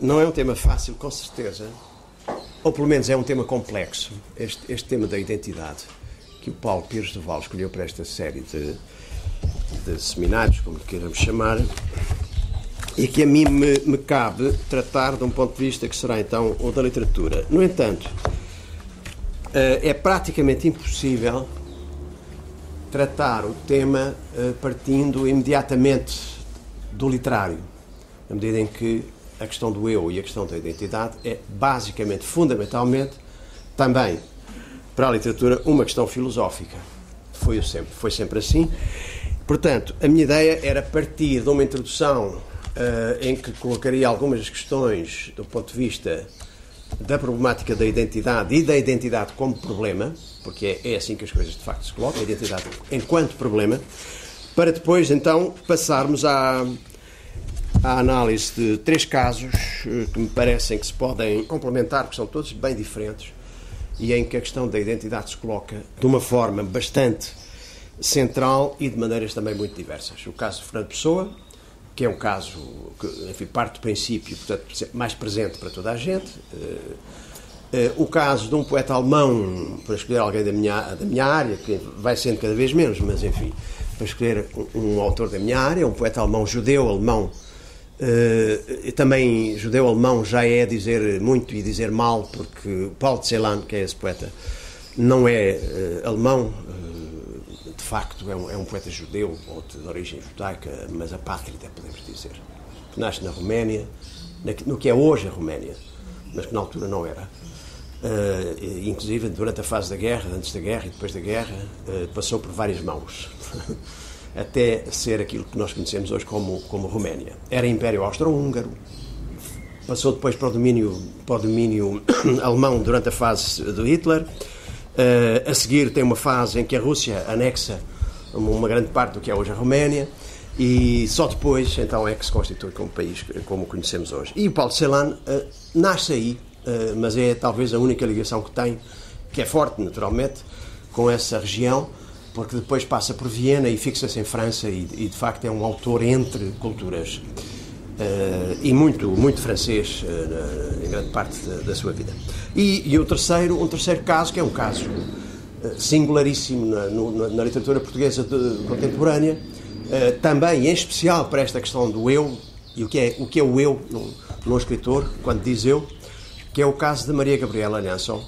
não é um tema fácil, com certeza, ou pelo menos é um tema complexo, este, este tema da identidade, que o Paulo Pires de Val escolheu para esta série de, de seminários, como queiramos chamar, e que a mim me, me, cabe tratar de um ponto de vista que será então o da literatura. No entanto, eh, é praticamente impossível tratar o tema eh, partindo imediatamente do literário, na medida em que a questão do eu e a questão da identidade é basicamente, fundamentalmente, também para a literatura uma questão filosófica. Foi sempre, foi sempre assim. Portanto, a minha ideia era partir de uma introdução uh, em que colocaria algumas questões do ponto de vista da problemática da identidade e da identidade como problema, porque é, é assim que as coisas de facto se colocam, a identidade enquanto problema, para depois então passarmos à, à análise de três casos eh, que me parecem que se podem complementar, que são todos bem diferentes, e em que a questão da identidade se coloca de uma forma bastante central e de maneiras também muito diversas. O caso de Fernando Pessoa, que é um caso que enfim, parte do princípio, portanto, mais presente para toda a gente. Eh, o caso de um poeta alemão, para escolher alguém da minha, da minha área, que vai sendo cada vez menos, mas enfim, para escolher um, um autor da minha área, um poeta alemão judeu, alemão, uh, também judeu-alemão já é dizer muito e dizer mal, porque Paulo de Celan, que é esse poeta, não é uh, alemão, uh, de facto é um, é um, poeta judeu, ou de, origem judaica, mas apátrida, podemos dizer, que nasce na Roménia, no que é hoje a Roménia, mas que na altura não era. Uh, inclusive durante a fase da guerra, antes da guerra e depois da guerra, passou por várias mãos. até ser aquilo que nós conhecemos hoje como, como Roménia. Era Império Austro-Húngaro, passou depois para o domínio, para o domínio alemão durante a fase do Hitler. Uh, a seguir tem uma fase em que a Rússia anexa uma grande parte do que é hoje a Roménia e só depois então é que se constitui como país como o conhecemos hoje. E o Paulo Celan uh, nasce aí, uh, mas é talvez a única ligação que tem, que é forte naturalmente, com essa região porque depois passa por Viena e fixa-se em França e, e, de facto é um autor entre culturas uh, e muito muito francês uh, em grande parte da, da sua vida. E, e, o terceiro um terceiro caso que é um caso uh, singularíssimo na, no, na, literatura portuguesa de, contemporânea também em especial para esta questão do eu e o que é o que é o eu num, escritor quando diz eu que é o caso de Maria Gabriela Lanson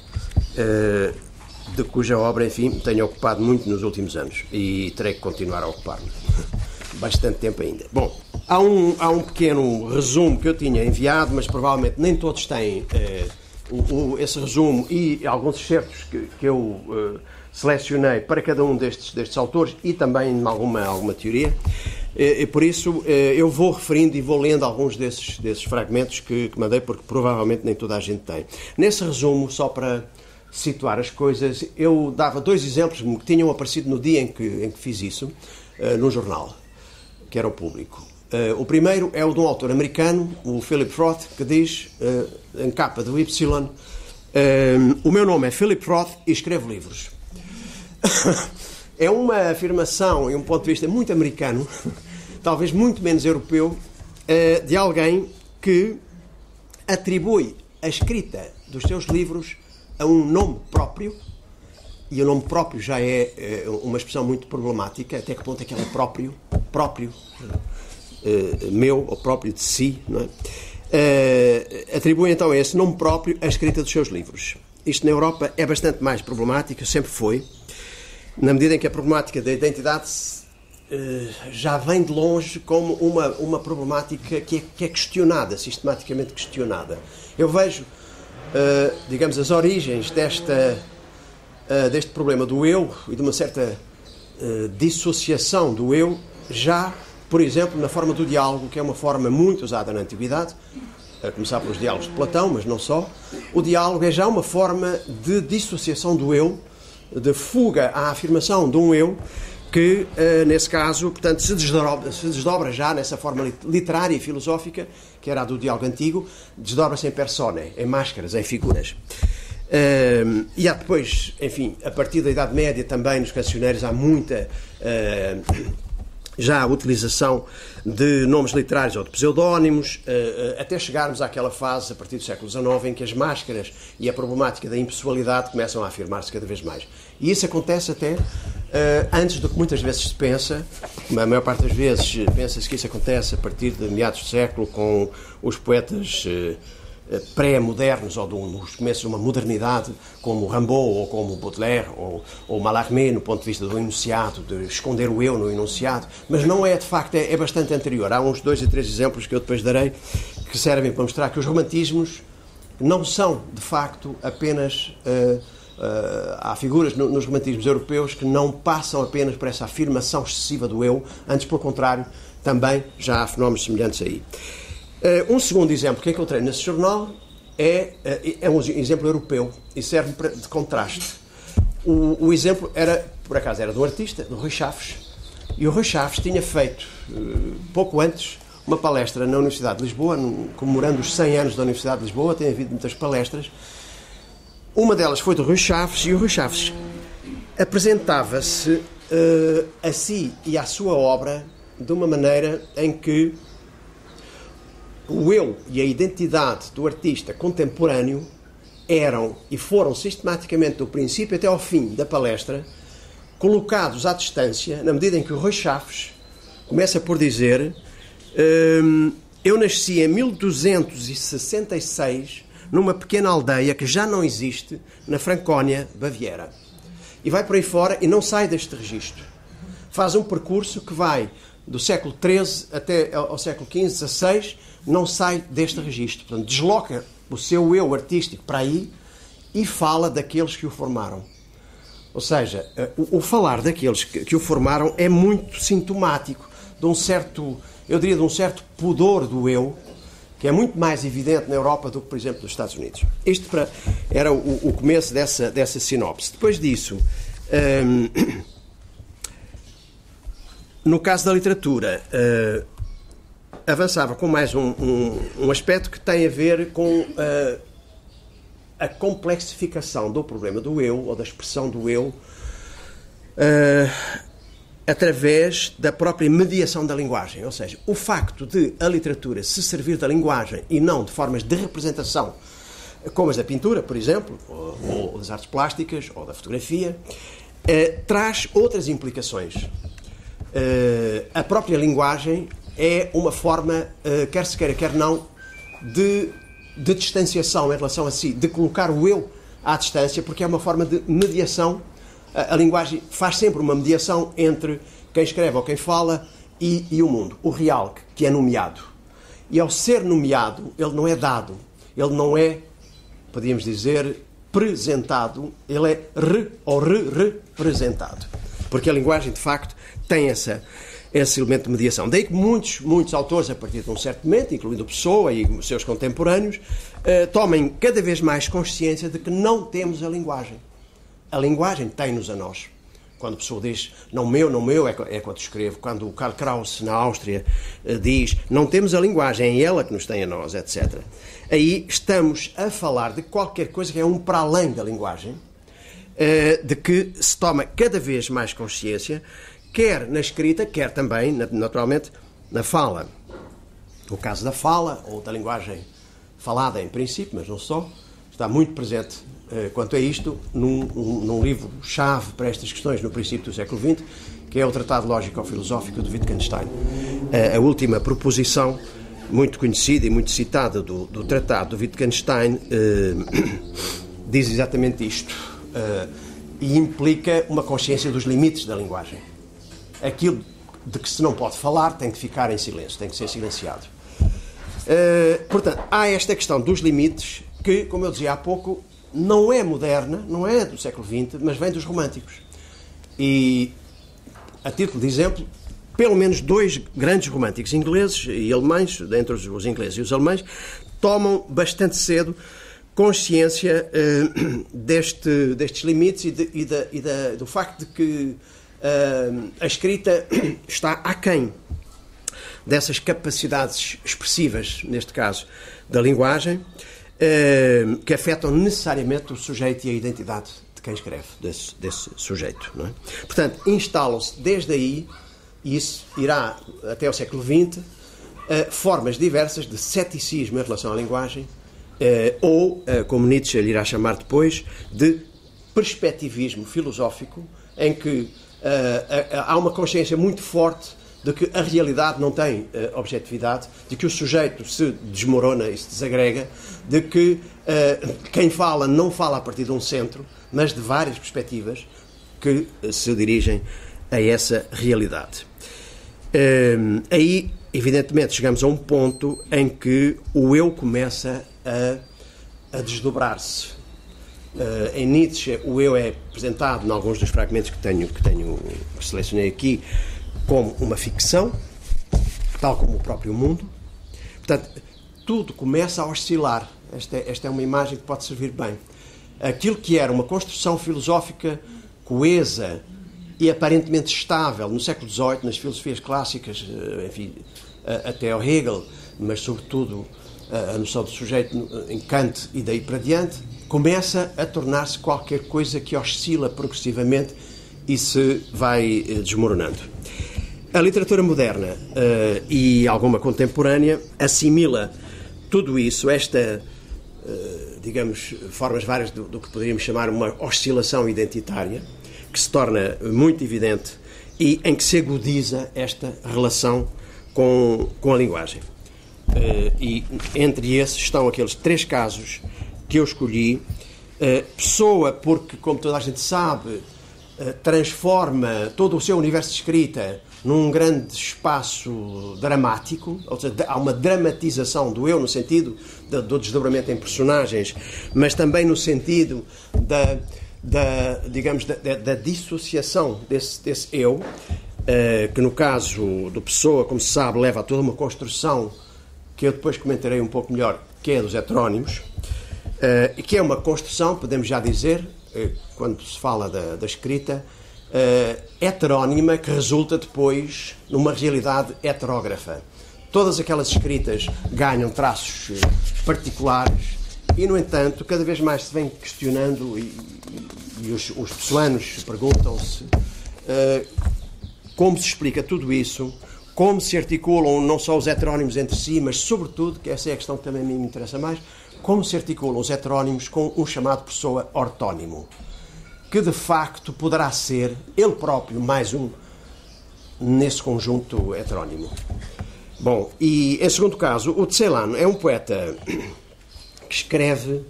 de cuja obra, enfim, tenho ocupado muito nos últimos anos e terei que continuar a ocupar-me. Bastante tempo ainda. Bom, há um, há um pequeno resumo que eu tinha enviado, mas provavelmente nem todos têm eh, o, o, esse resumo e alguns excertos que, que eu eh, selecionei para cada um destes, destes autores e também alguma, alguma teoria. E, por isso eh, eu vou referindo e vou lendo alguns desses, desses fragmentos que, que mandei, porque provavelmente nem toda a gente tem. Nesse resumo, só para situar as coisas, eu dava dois exemplos que tinham aparecido no dia em que, em que fiz isso, uh, num jornal, que era o público. Uh, o primeiro é o de um autor americano, o Philip Roth, que diz, uh, em capa do Y, o meu nome é Philip Roth e escrevo livros. é uma afirmação e um ponto de vista muito americano, talvez muito menos europeu, de alguém que atribui a escrita dos seus livros a um nome próprio, e o nome próprio já é, é uma expressão muito problemática, até que ponto é que ele é próprio, próprio, uh, meu ou próprio de si, não é? Uh, atribui então a esse nome próprio a escrita dos seus livros. Isto na Europa é bastante mais problemático, sempre foi, na medida em que a problemática da identidade já vem de longe como uma, uma problemática que é, que é questionada, sistematicamente questionada. Eu vejo uh, digamos, as origens desta, uh, deste problema do eu e de uma certa uh, dissociação do eu, já, por exemplo, na forma do diálogo, que é uma forma muito usada na Antiguidade, a começar pelos diálogos de Platão, mas não só. O diálogo é já uma forma de dissociação do eu, de fuga à afirmação de um eu que, nesse caso, portanto, se desdobra, se desdobra, já nessa forma literária e filosófica, que era a do diálogo antigo, desdobra-se em persone, em máscaras, em figuras. Uh, e há depois, enfim, a partir da Idade Média também nos cancioneiros há muita uh, já a utilização de nomes literários ou de pseudónimos, eh, até chegarmos àquela fase, a partir do século XIX, em que as máscaras e a problemática da impessoalidade começam a afirmar-se cada vez mais. E isso acontece até antes do que muitas vezes se pensa, a maior parte das vezes pensa-se que isso acontece a partir de meados do século, com os poetas eh, pré-modernos ou dos começos de uma modernidade, como Rimbaud ou como Baudelaire ou, ou Mallarmé, no ponto de vista do enunciado, de esconder o eu no enunciado, mas não é, de facto, é, é bastante anterior. Há uns dois e três exemplos que eu depois darei que servem para mostrar que os romantismos não são, de facto, apenas. Uh, Uh, há figuras no, nos romantismos europeus que não passam apenas por essa afirmação excessiva do eu, antes, pelo contrário, também já há fenómenos semelhantes aí. Uh, um segundo exemplo que encontrei nesse jornal é, uh, é um exemplo europeu e serve de contraste. O, o, exemplo era, por acaso, era do artista, do Rui Chaves, e o Rui Chaves tinha feito, pouco antes, uma palestra na Universidade de Lisboa, comemorando os 100 anos da Universidade de Lisboa, tem havido muitas palestras. Uma delas foi do Rui Chaves, e o Rui Chaves apresentava-se a si e à sua obra de uma maneira em que o eu e a identidade do artista contemporâneo eram e foram sistematicamente do princípio até ao fim da palestra colocados à distância, na medida em que o Rui Chaves começa por dizer hum, eu nasci em 1266 numa pequena aldeia que já não existe na Francónia, Baviera. E vai por aí fora e não sai deste registro. Faz um percurso que vai do século XIII até ao século XV, XVI, não sai deste registro. Portanto, desloca o seu eu artístico para aí e fala daqueles que o formaram. Ou seja, eh, o, falar daqueles que, que, o formaram é muito sintomático de um certo, eu diria, de um certo pudor do eu, que é muito mais evidente na Europa do que, por exemplo, nos Estados Unidos. Isto para, era o, o, começo dessa, dessa sinopse. Depois disso, hum, no caso da literatura, uh, avançava com mais um, um, um, aspecto que tem a ver com uh, a complexificação do problema do eu, ou da expressão do eu, uh, através da própria mediação da linguagem. Ou seja, o facto de a literatura se servir da linguagem e não de formas de representação, como as da pintura, por exemplo, ou, ou das artes plásticas, ou da fotografia, uh, traz outras implicações. a própria linguagem é uma forma, eh, quer se queira, quer não, de, de distanciação em relação a si, de colocar o eu à distância, porque é uma forma de mediação. A, a linguagem faz sempre uma mediação entre quem escreve ou quem fala e, e o mundo, o real, que é nomeado. E ao ser nomeado, ele não é dado, ele não é, podíamos dizer, apresentado, ele é re ou re-representado. Porque a linguagem, de facto, tem essa, esse elemento de mediação. Daí que muitos, muitos autores, a partir de um certo momento, incluindo Pessoa e seus contemporâneos, eh, tomem cada vez mais consciência de que não temos a linguagem. A linguagem tem-nos a nós. Quando a pessoa diz não meu, não meu, é, é quando escrevo. Quando o Karl Kraus, na Áustria, eh, diz não temos a linguagem, é ela que nos tem a nós, etc. Aí estamos a falar de qualquer coisa que é um para além da linguagem, eh, de que se toma cada vez mais consciência quer na escrita, quer também, naturalmente, na fala. O caso da fala, ou da linguagem falada em princípio, mas não só, está muito presente quanto a isto num, num livro-chave para estas questões no princípio do século XX, que é o Tratado Lógico-Filosófico de Wittgenstein. Eh, a última proposição, muito conhecida e muito citada do, do Tratado de Wittgenstein, eh, diz exatamente isto. Eh, e implica uma consciência dos limites da linguagem aquilo de que se não pode falar tem que ficar em silêncio, tem que ser silenciado. Uh, portanto, há esta questão dos limites que, como eu dizia há pouco, não é moderna, não é do século XX, mas vem dos românticos. E, a título de exemplo, pelo menos dois grandes românticos ingleses e alemães, dentre os ingleses e os alemães, tomam bastante cedo consciência uh, deste, destes limites e, de, e, da, e da, do facto de que a escrita está aquém dessas capacidades expressivas, neste caso, da linguagem, que afetam necessariamente o sujeito e a identidade de quem escreve, desse, desse sujeito. É? Portanto, instalam-se desde aí e isso irá até o século XX, uh, formas diversas de ceticismo em relação à linguagem, uh, ou, uh, como Nietzsche lhe irá chamar depois, de perspectivismo filosófico, em que há uma consciência muito forte de que a realidade não tem uh, objetividade, de que o sujeito se desmorona e se desagrega, de que uh, quem fala não fala a partir de um centro, mas de várias perspectivas que uh, se dirigem a essa realidade. Aí, evidentemente, chegamos a um ponto em que o eu começa a, a desdobrar-se. em Nietzsche, o eu é apresentado, em alguns dos fragmentos que tenho, que tenho que selecionei aqui, como uma ficção, tal como o próprio mundo. Portanto, tudo começa a oscilar. Esta é, esta é uma imagem que pode servir bem. Aquilo que era uma construção filosófica coesa e aparentemente estável no século XVIII, nas filosofias clássicas, eh, enfim, até ao Hegel, mas sobretudo a noção do sujeito em Kant e daí para diante, começa a tornar-se qualquer coisa que oscila progressivamente e se vai eh, desmoronando. A literatura moderna uh, e alguma contemporânea assimila tudo isso, esta, uh, digamos, formas várias do, do, que poderíamos chamar uma oscilação identitária, que se torna muito evidente e em que se agudiza esta relação com, com a linguagem. Uh, e entre esses estão aqueles três casos que eu escolhi. pessoa, porque, como toda a gente sabe, transforma todo o seu universo de escrita num grande espaço dramático, ou seja, há uma dramatização do eu no sentido do desdobramento em personagens, mas também no sentido da, da digamos, da, da, dissociação desse, desse eu, eh, que no caso do Pessoa, como se sabe, leva a toda uma construção que eu depois comentarei um pouco melhor, que é dos heterónimos, eh, e que é uma construção, podemos já dizer, eh, quando se fala da, da escrita, uh, heterónima que resulta depois numa realidade heterógrafa. Todas aquelas escritas ganham traços eh, particulares e, no entanto, cada vez mais se vem questionando e, e os, os pessoanos perguntam-se uh, como se explica tudo isso, como se articulam não só os heterónimos entre si, mas, sobretudo, que essa é a questão que também me interessa mais, como se articulam os heterónimos com um chamado pessoa ortónimo que de facto poderá ser ele próprio mais um nesse conjunto heterónimo. Bom, e em segundo caso, o Tselano é um poeta que escreve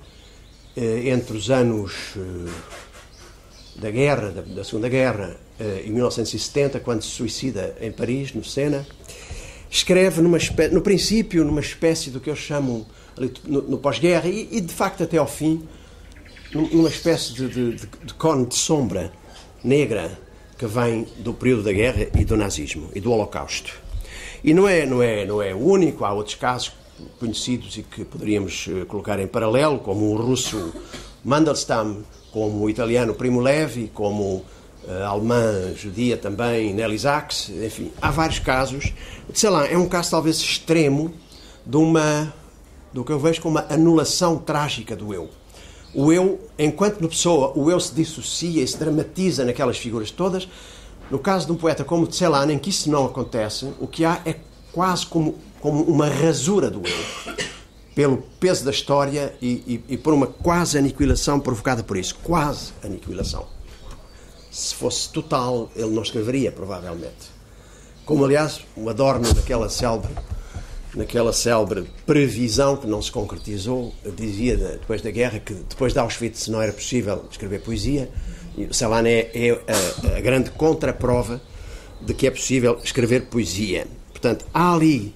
eh, entre os anos eh, da guerra, da, da Segunda Guerra, eh, em 1970, quando se suicida em Paris, no Sena, escreve numa no princípio numa espécie do que eu chamo no, no pós-guerra e, e, de facto até ao fim numa espécie de, de, de, cone de sombra negra que vem do período da guerra e do nazismo e do Holocausto. E não é, não é, não é o único, há outros casos conhecidos e que poderíamos eh, colocar em paralelo, como o russo Mandelstam, como o italiano Primo Levi, como a alemã judia também Nelly Sachs, enfim, há vários casos. Sei lá, é um caso talvez extremo de uma do que eu vejo como uma anulação trágica do eu o eu, enquanto pessoa, o eu se dissocia e se dramatiza naquelas figuras todas. No caso de um poeta como Celan, em que isso não acontece, o que há é quase como, como uma rasura do eu, pelo peso da história e, e, e por uma quase aniquilação provocada por isso. Quase aniquilação. Se fosse total, ele não escreveria, provavelmente. Como, aliás, o Adorno, naquela célebre naquela célebre previsão que não se concretizou, dizia depois da guerra que depois de Auschwitz não era possível escrever poesia. E Celan é, é a, a, grande contraprova de que é possível escrever poesia. Portanto, há ali,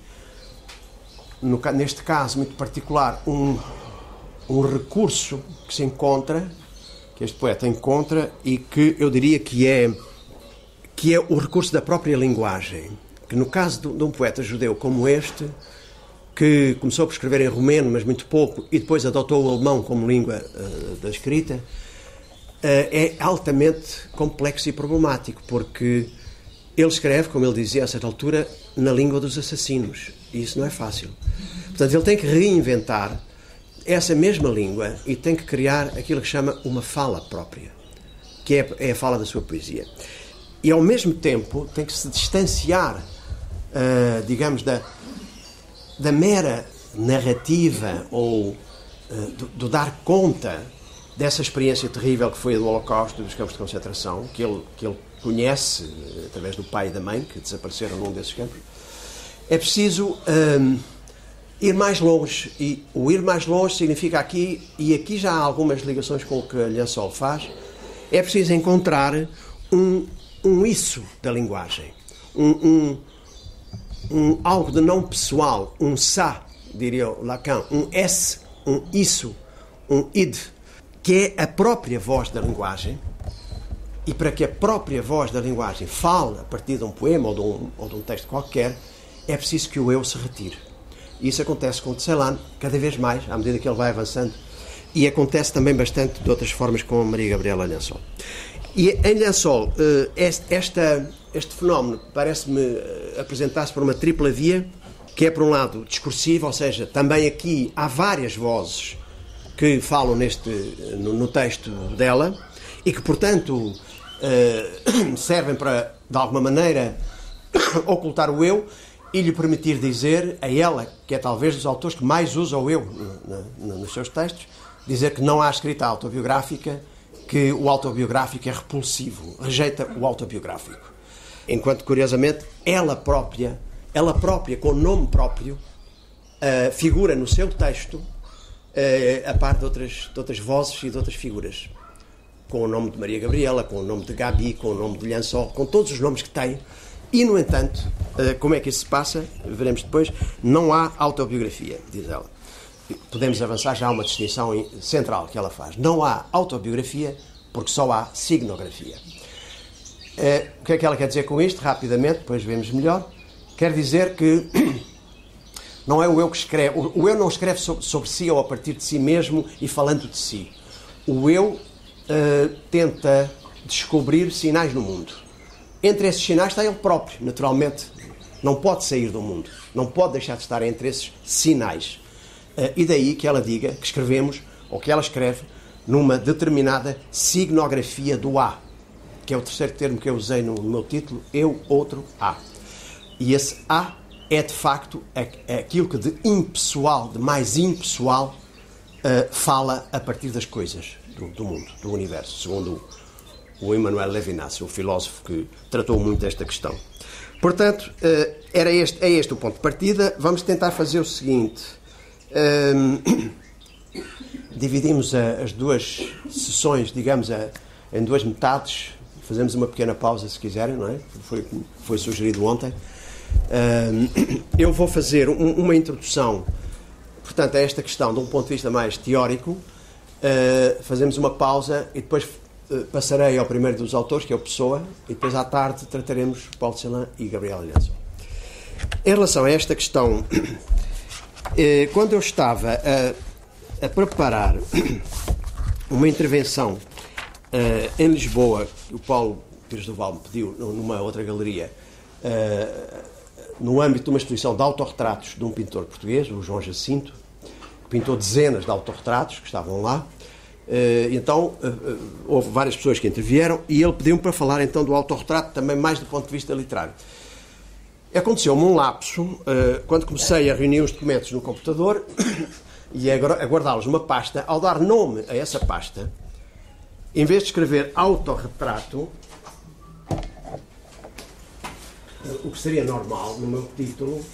no, neste caso muito particular, um, um recurso que se encontra, que este poeta encontra, e que eu diria que é, que é o recurso da própria linguagem que no caso de, um poeta judeu como este, que começou por escrever em romeno, mas muito pouco, e depois adotou o alemão como língua uh, da escrita, uh, é altamente complexo e problemático, porque ele escreve, como ele dizia a certa altura, na língua dos assassinos. E isso não é fácil. Portanto, ele tem que reinventar essa mesma língua e tem que criar aquilo que chama uma fala própria, que é, é a fala da sua poesia. e ao mesmo tempo tem que se distanciar, uh, digamos, da, da mera narrativa ou uh, do, do, dar conta dessa experiência terrível que foi a do Holocausto dos campos de concentração, que ele, que ele conhece uh, através do pai e da mãe, que desapareceram num desses campos, é preciso ir mais longe. E o ir mais longe significa aqui, e aqui já há algumas ligações com o que a Lhansol faz, é preciso encontrar um um isso da linguagem, um, um, um algo de não pessoal, um sa, diria Lacan, um s, um isso, um id, que é a própria voz da linguagem. E para que a própria voz da linguagem fale a partir de um poema ou de um, ou de um texto qualquer, é preciso que o eu se retire. E isso acontece com o Celan cada vez mais, à medida que ele vai avançando. E acontece também bastante de outras formas com a Maria Gabriela Lençol. E em Lençol, eh, este fenómeno parece-me eh, apresentar-se por uma tripla via, que é, por um lado, discursiva, ou seja, também aqui há várias vozes que falam neste, no, no texto dela e que, portanto, eh, servem para, de alguma maneira, ocultar o eu e lhe permitir dizer a ela, que é talvez dos autores que mais usa o eu nos seus textos, dizer que não há escrita autobiográfica que o autobiográfico é repulsivo, rejeita o autobiográfico. Enquanto, curiosamente, ela própria, ela própria, com nome próprio, uh, figura no seu texto, uh, a par de outras, de outras vozes e de outras figuras. Com o nome de Maria Gabriela, com o nome de Gabi, com o nome de Lhançol, com todos os nomes que tem. E, no entanto, uh, como é que isso se passa? Veremos depois. Não há autobiografia, diz ela podemos avançar já a uma distinção central que ela faz. Não há autobiografia porque só há signografia. Eh, o que é que ela quer dizer com isto? Rapidamente, depois vemos melhor. Quer dizer que não é o eu que escreve. O eu não escreve sobre, si ou a partir de si mesmo e falando de si. O eu uh, tenta descobrir sinais no mundo. Entre esses sinais está ele próprio, naturalmente. Não pode sair do mundo. Não pode deixar de estar entre esses sinais. Eh, e daí que ela diga que escrevemos, ou que ela escreve, numa determinada signografia do A, que é o terceiro termo que eu usei no meu título, eu, outro, A. E esse A é de facto aquilo que de impessoal, de mais impessoal, uh, fala a partir das coisas do, do, mundo, do universo, segundo o Emmanuel Levinas, o filósofo que tratou muito desta questão. Portanto, uh, era este, é este o ponto de partida. Vamos tentar fazer o seguinte dividimos a, as duas sessões, digamos, a, em duas metades. Fazemos uma pequena pausa, se quiserem, não é? Foi, foi sugerido ontem. eu vou fazer um, uma introdução, portanto, a esta questão de um ponto de vista mais teórico. Uh, fazemos uma pausa e depois uh, passarei ao primeiro dos autores, que é o Pessoa, e depois à tarde trataremos Paulo Celan e Gabriel Alhanso. Em relação a esta questão quando eu estava a, a preparar uma intervenção eh, em Lisboa, o Paulo Pires do Val me pediu numa outra galeria, eh, no âmbito de uma exposição de autorretratos de um pintor português, o João Jacinto, que pintou dezenas de autorretratos que estavam lá. Então, houve várias pessoas que intervieram e ele pediu-me para falar então do autorretrato também mais do ponto de vista literário. Aconteceu-me um lapso uh, quando comecei a reunir os documentos no computador e a guardá-los numa pasta. Ao dar nome a essa pasta, em vez de escrever autorretrato, o que seria normal no meu título,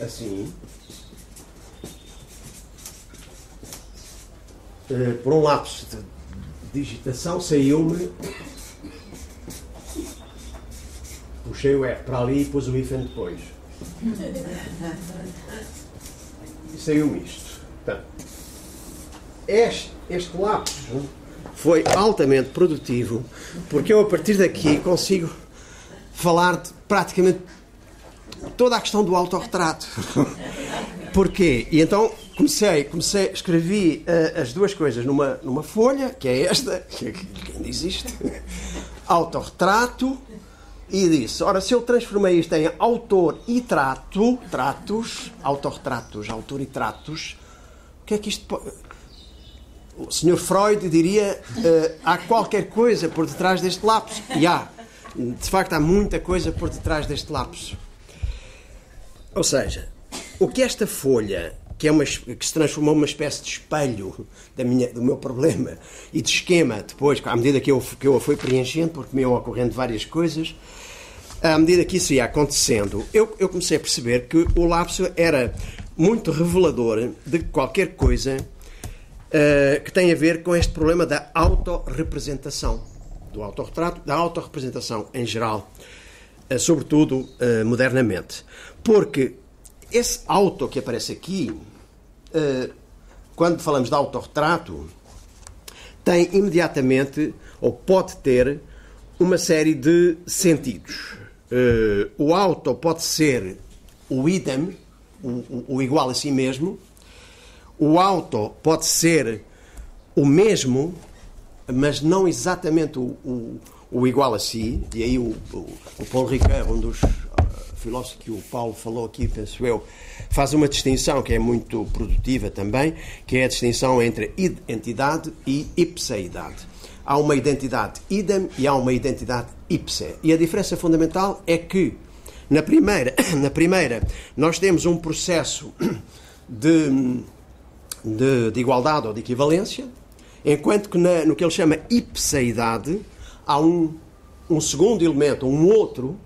assim, uh, por um lapso de digitação, saiu-me puxei o R para ali e pus o hífen depois. E saiu-me isto. Portanto, este, este lapso foi altamente produtivo, porque eu a partir daqui consigo falar de praticamente toda a questão do autorretrato. Porquê? E então comecei, comecei escrevi uh, as duas coisas numa, numa folha, que é esta, que, que ainda existe, autorretrato, e disse: Ora, se eu transformei isto em autor e trato, tratos, autorretratos, autor e tratos, o que é que isto pode. O Sr. Freud diria: uh, há qualquer coisa por detrás deste lápis. E há. de facto há muita coisa por detrás deste lapso. Ou seja, o que esta folha, que, é uma, que se transformou numa espécie de espelho da minha, do meu problema e de esquema, depois, à medida que eu, que eu a fui preenchendo, porque me iam ocorrendo várias coisas, à medida que isso ia acontecendo, eu, eu comecei a perceber que o lapso era muito revelador de qualquer coisa uh, que tem a ver com este problema da autorrepresentação, do autorretrato, da autorrepresentação em geral, uh, sobretudo uh, modernamente. Porque esse auto que aparece aqui, quando falamos de autorretrato, tem imediatamente, ou pode ter, uma série de sentidos. O auto pode ser o idem, o, o, igual a si mesmo. O auto pode ser o mesmo, mas não exatamente o, o, o igual a si. E aí o, o, Paulo Ricard, um dos uh, filósofos que o Paulo falou aqui, penso eu, faz uma distinção que é muito produtiva também, que é a distinção entre identidade e ipseidade. Há uma identidade idem e há uma identidade ipse. E a diferença fundamental é que na primeira, na primeira nós temos um processo de, de, de igualdade ou de equivalência, enquanto que na, no que ele chama ipseidade há um, um segundo elemento, um outro,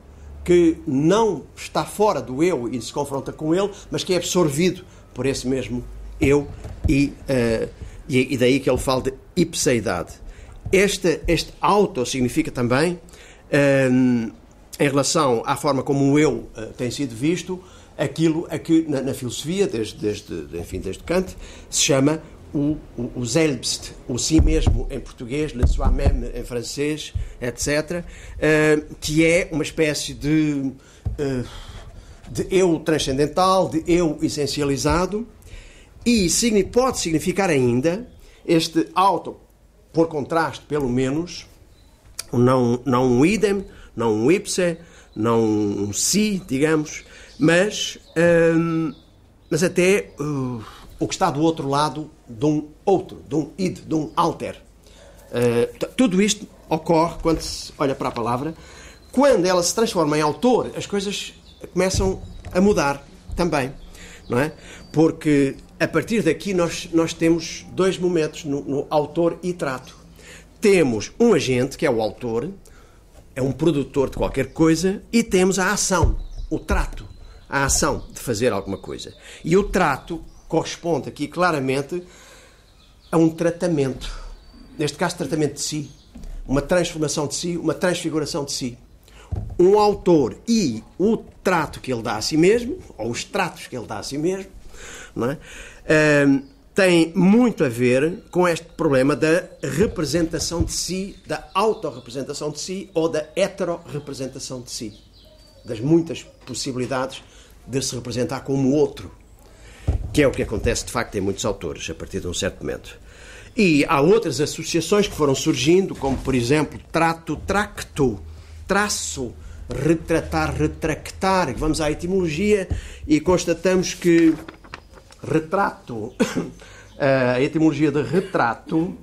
que não está fora do eu e se confronta com ele, mas que é absorvido por esse mesmo eu e, uh, e, e, daí que ele fala de ipseidade. Este, este auto significa também uh, em relação à forma como o eu uh, tem sido visto, aquilo a que na, na filosofia, desde, desde, enfim, desde Kant, se chama o, o, o selbst, o si mesmo em português, le soi-même em francês, etc., uh, eh, que é uma espécie de, uh, de eu transcendental, de eu essencializado, e pode significar ainda este auto, por contraste, pelo menos, não, não um idem, não um ipse, não um si, digamos, mas, hum, mas até uh, o que está do outro lado de um outro, de um id, de um alter. Uh, tudo isto ocorre quando se olha para a palavra. Quando ela se transforma em autor, as coisas começam a mudar também, não é? Porque a partir daqui nós, nós temos dois momentos no, no autor e trato. Temos um agente, que é o autor, é um produtor de qualquer coisa e temos a ação, o trato, a ação de fazer alguma coisa. E o trato corresponde aqui claramente a um tratamento. Neste caso, tratamento de si, uma transformação de si, uma transfiguração de si. Um autor e o trato que ele dá a si mesmo, ou os tratos que ele dá a si mesmo, não é? tem muito a ver com este problema da representação de si, da autorrepresentação de si ou da heterorrepresentação de si. Das muitas possibilidades de se representar como outro, que é o que acontece de facto em muitos autores a partir de um certo momento. E há outras associações que foram surgindo, como por exemplo trato, tracto, traço, retratar, retractar. Vamos à etimologia e constatamos que retrato, a etimologia de retrato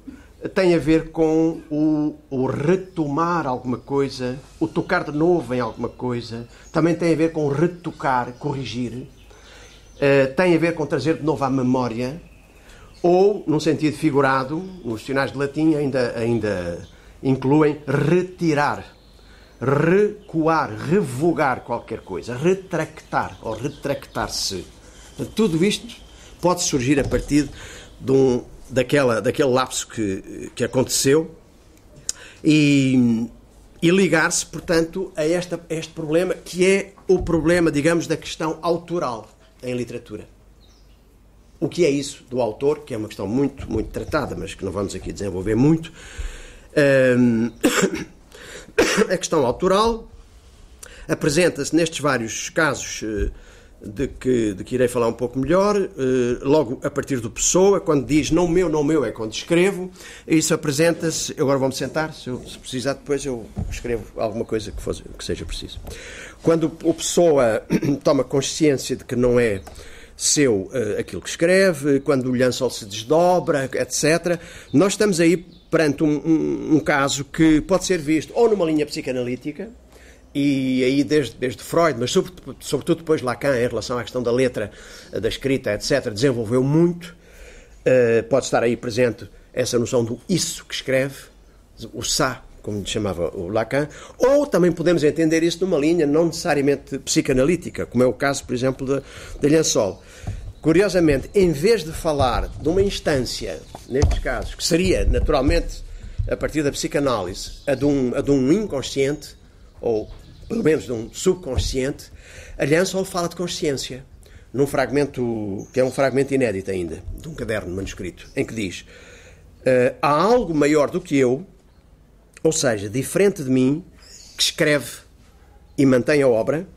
tem a ver com o, o, retomar alguma coisa, o tocar de novo em alguma coisa, também tem a ver com retocar, corrigir, uh, tem a ver com trazer de novo à memória, ou, num sentido figurado, nos dicionários de latim ainda, ainda incluem retirar, recuar, revogar qualquer coisa, retractar ou retractar-se. Tudo isto pode surgir a partir de um, daquela, daquele lapso que, que aconteceu e, e ligar-se, portanto, a, esta, a este problema que é o problema, digamos, da questão autoral em literatura. O que é isso do autor, que é uma questão muito, muito tratada, mas que não vamos aqui desenvolver muito. Um, a questão autoral apresenta-se nestes vários casos uh, de que, de que irei falar um pouco melhor, eh, logo a partir do Pessoa, quando diz não meu, não meu, é quando escrevo, isso apresenta-se, agora vou-me sentar, se, eu, se, precisar depois eu escrevo alguma coisa que, fosse, que seja preciso. Quando o Pessoa toma consciência de que não é seu uh, aquilo que escreve, quando o lençol se desdobra, etc., nós estamos aí perante um, um, um caso que pode ser visto ou numa linha psicanalítica, e aí desde, desde Freud, mas sobretudo, sobretudo depois Lacan, em relação à questão da letra, da escrita, etc., desenvolveu muito. Uh, pode estar aí presente essa noção do isso que escreve, o sa, como chamava o Lacan, ou também podemos entender isso numa linha não necessariamente psicanalítica, como é o caso, por exemplo, de, de Lençol. Curiosamente, em vez de falar de uma instância, nestes casos, que seria naturalmente, a partir da psicanálise, a de um, a de um inconsciente, ou pelo menos de um subconsciente, a Lençol fala de consciência, num fragmento que é um fragmento inédito ainda, de um caderno manuscrito, em que diz: uh, Há algo maior do que eu, ou seja, diferente de mim, que escreve e mantém a obra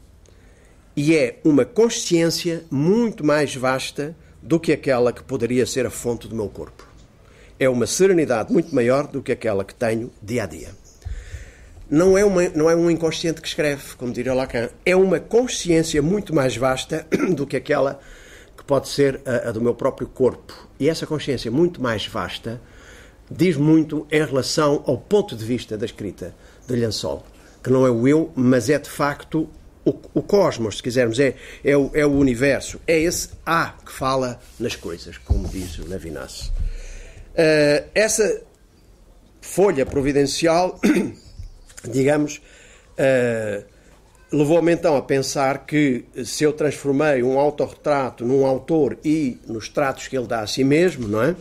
e é uma consciência muito mais vasta do que aquela que poderia ser a fonte do meu corpo. É uma serenidade muito maior do que aquela que tenho dia a dia. Não é, uma, não é um inconsciente que escreve, como diria Lacan, é uma consciência muito mais vasta do que aquela que pode ser a, a do meu próprio corpo. E essa consciência muito mais vasta diz muito em relação ao ponto de vista da escrita de Lençol, que não é o eu, mas é de facto o, o cosmos, se quisermos, é, é, o, é o universo. É esse A que fala nas coisas, como diz o Levinas. Uh, essa folha providencial, digamos, uh, levou-me então a pensar que se eu transformei um autorretrato num autor e nos tratos que ele dá a si mesmo, não é?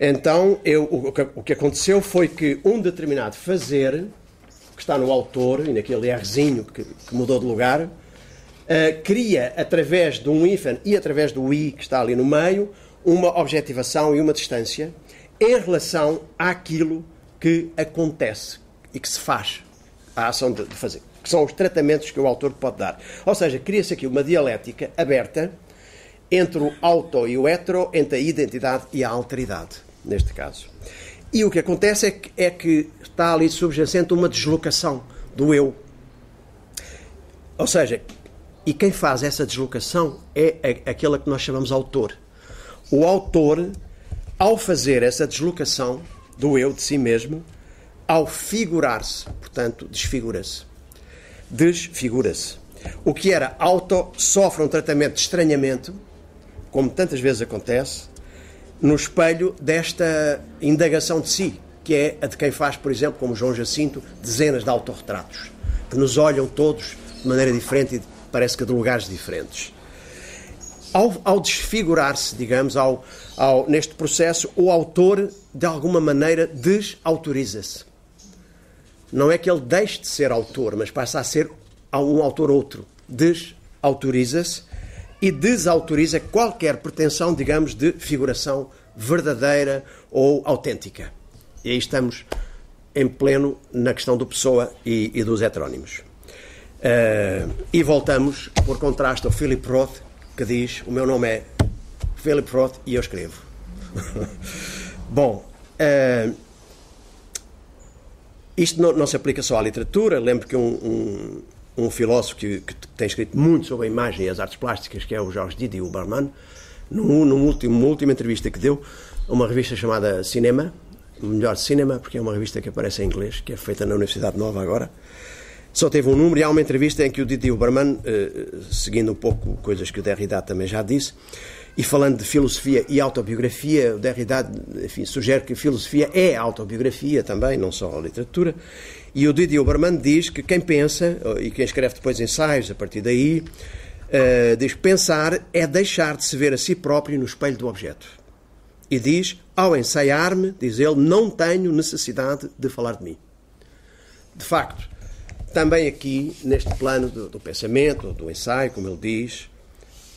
Então, eu, o, o que aconteceu foi que um determinado fazer que está no autor e naquele Rzinho que, que mudou de lugar, uh, cria, através de um hífen e através do i que está ali no meio, uma objetivação e uma distância em relação àquilo que acontece e que se faz, a ação de, fazer, que são os tratamentos que o autor pode dar. Ou seja, cria-se aqui uma dialética aberta entre o auto e o hetero, entre a identidade e a alteridade, neste caso. E o que acontece é que, é que está ali subjacente uma deslocação do eu. Ou seja, e quem faz essa deslocação é aquela que nós chamamos autor. O autor, ao fazer essa deslocação do eu de si mesmo, ao figurar-se, portanto, desfigura-se. Desfigura-se. O que era auto sofre um tratamento de estranhamento, como tantas vezes acontece, no espelho desta indagação de si, que é a de quem faz, por exemplo, como João Jacinto, dezenas de autorretratos, que nos olham todos de maneira diferente e parece que de lugares diferentes. Ao, ao desfigurar-se, digamos, ao, ao, neste processo, o autor, de alguma maneira, desautoriza-se. Não é que ele deixe de ser autor, mas passa a ser um autor outro. Desautoriza-se e desautoriza qualquer pretensão, digamos, de figuração verdadeira ou autêntica. E aí estamos em pleno na questão do Pessoa e, e dos heterónimos. Uh, e voltamos, por contraste, ao Philip Roth, que diz: O meu nome é Philip Roth e eu escrevo. Bom, uh, isto não, não, se aplica só à literatura. Lembro que um, um, um filósofo que, que, tem escrito muito sobre a imagem e as artes plásticas, que é o Jorge Didi Uberman, numa última, última entrevista que deu a uma revista chamada Cinema, Melhor Cinema, porque é uma revista que aparece em inglês, que é feita na Universidade Nova agora. Só teve um número e há uma entrevista em que o Didi Uberman, eh, seguindo um pouco coisas que o Derrida também já disse, e falando de filosofia e autobiografia, o Derrida enfim, sugere que filosofia é autobiografia também, não só a literatura. E o Didi Uberman diz que quem pensa, e quem escreve depois ensaios a partir daí, uh, diz pensar é deixar de se ver a si próprio no espelho do objeto. E diz, ao ensaiar-me, diz ele, não tenho necessidade de falar de mim. De facto, também aqui, neste plano do, do pensamento, do ensaio, como ele diz,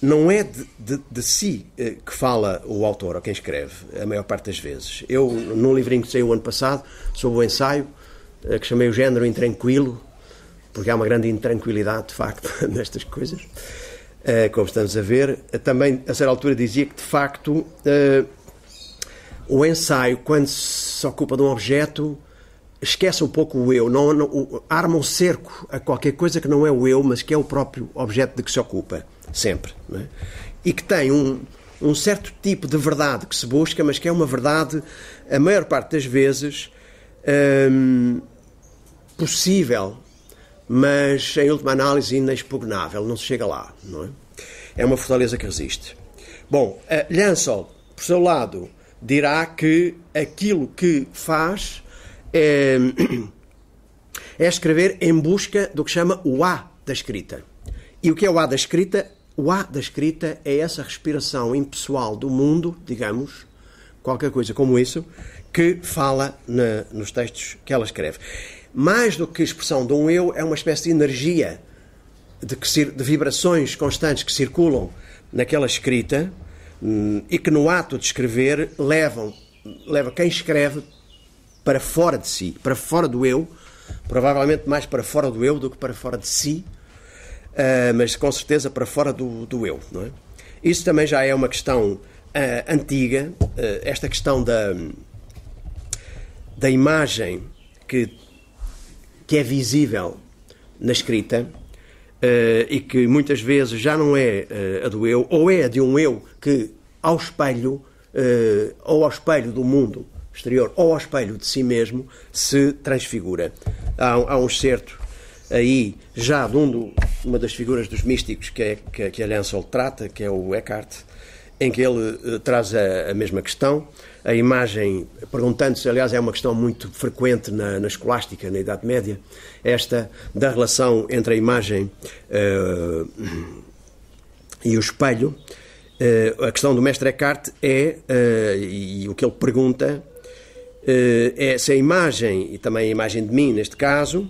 não é de, de, de, si eh, que fala o autor ou quem escreve, a maior parte das vezes. Eu, num livrinho que saiu ano passado, sobre o ensaio, eh, que chamei o género intranquilo, porque há uma grande intranquilidade, de facto, nestas coisas, uh, como estamos a ver. Também, a certa altura, dizia que, de facto, o ensaio, quando se ocupa de um objeto, esquece um pouco o eu, não, não, o, arma um cerco a qualquer coisa que não é o eu, mas que é o próprio objeto de que se ocupa, sempre. É? E que tem um, um certo tipo de verdade que se busca, mas que é uma verdade, a maior parte das vezes, hum, possível, mas em última análise inexpugnável, não se chega lá, não é? É uma fortaleza que resiste. Bom, Lansol, por seu lado, dirá que aquilo que faz é, é escrever em busca do que chama o A da escrita. E o que é o A da escrita? O A da escrita é essa respiração impessoal do mundo, digamos, qualquer coisa como isso, que fala na, nos textos que ela escreve. Mais do que a expressão de um eu, é uma espécie de energia, de, que, de vibrações constantes que circulam naquela escrita hum, e que no ato de escrever levam leva quem escreve para fora de si, para fora do eu, provavelmente mais para fora do eu do que para fora de si, mas com certeza para fora do, do eu. Não é? Isso também já é uma questão uh, antiga, uh, esta questão da, da imagem que, que é visível na escrita. e que muitas vezes já não é a do eu, ou é a de um eu que, ao espelho, ou ao espelho do mundo exterior, ou ao espelho de si mesmo, se transfigura. Há, há um certo aí já de um uma das figuras dos místicos que, é, que, que a Lansol trata, que é o Eckhart, em que ele uh, traz a, a, mesma questão. A imagem, perguntando-se, aliás, é uma questão muito frequente na, na, escolástica, na Idade Média, esta da relação entre a imagem uh, e o espelho. Uh, a questão do mestre Eckhart é, e o que ele pergunta, é se a imagem, e também a imagem de mim neste caso,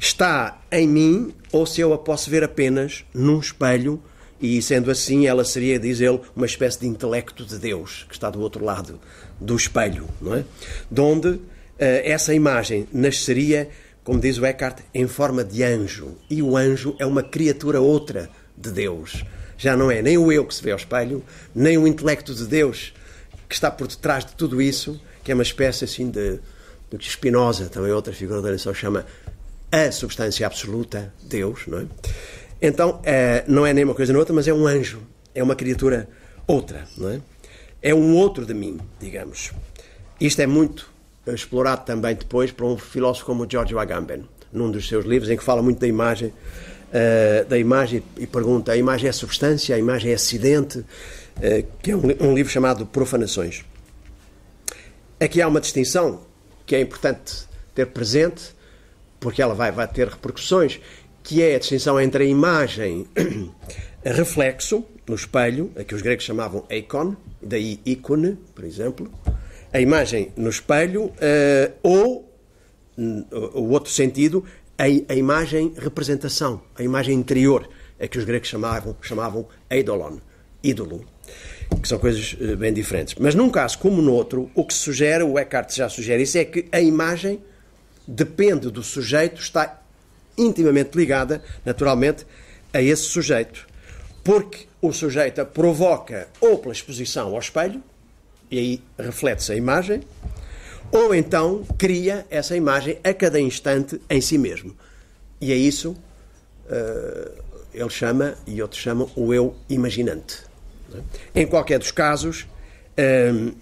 está em mim ou se eu a posso ver apenas num espelho e, sendo assim, ela seria, diz ele, uma espécie de intelecto de Deus que está do outro lado do espelho, não é? De onde uh, essa imagem nasceria, como diz o Eckhart, em forma de anjo. E o anjo é uma criatura outra de Deus. Já não é nem o eu que se vê ao espelho, nem o intelecto de Deus que está por detrás de tudo isso, que é uma espécie assim de. do que Spinoza, também outra figura da lição, chama a substância absoluta, Deus, não é? Então, é, não é nem uma coisa nem outra, mas é um anjo, é uma criatura outra, não é? É um outro de mim, digamos. Isto é muito explorado também depois por um filósofo como George Agamben, num dos seus livros, em que fala muito da imagem, uh, da imagem e pergunta: a imagem é substância, a imagem é acidente, uh, que é um, um livro chamado Profanações. Aqui há uma distinção que é importante ter presente porque ela vai, vai ter repercussões, que é a distinção entre a imagem reflexo no espelho, a que os gregos chamavam eikon, daí ícone, por exemplo, a imagem no espelho, uh, ou, o outro sentido, a, a, imagem representação, a imagem interior, a que os gregos chamavam, chamavam eidolon, ídolo, que são coisas uh, bem diferentes. Mas num caso como no outro, o que sugere, o Eckhart já sugere isso, é que a imagem depende do sujeito, está intimamente ligada, naturalmente, a esse sujeito. Porque o sujeito a provoca ou pela exposição ao espelho, e aí reflete-se a imagem, ou então cria essa imagem a cada instante em si mesmo. E é isso uh, ele chama, e outros chamam, o eu imaginante. Em qualquer dos casos, uh,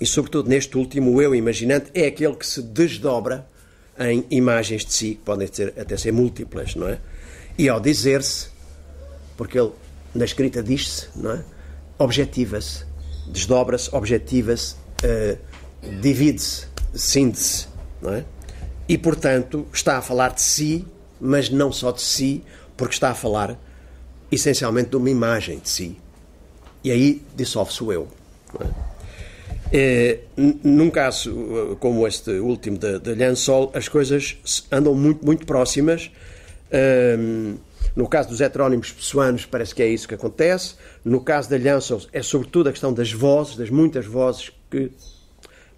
e sobretudo neste último, o eu imaginante é aquele que se desdobra em imagens de si, que podem ser, até ser múltiplas, não é? E ao dizer-se, porque ele na escrita diz-se, não é? Objetiva-se, desdobra-se, objetiva-se, uh, divide-se, sinte-se, não é? E, portanto, está a falar de si, mas não só de si, porque está a falar essencialmente de uma imagem de si. E aí dissolve-se o eu. Não é? É, num caso uh, como este último de Lhansol, as coisas andam muito, muito próximas. Um, no caso dos heterónimos pessoanos, parece que é isso que acontece. No caso da Lhansol, é sobretudo a questão das vozes, das muitas vozes que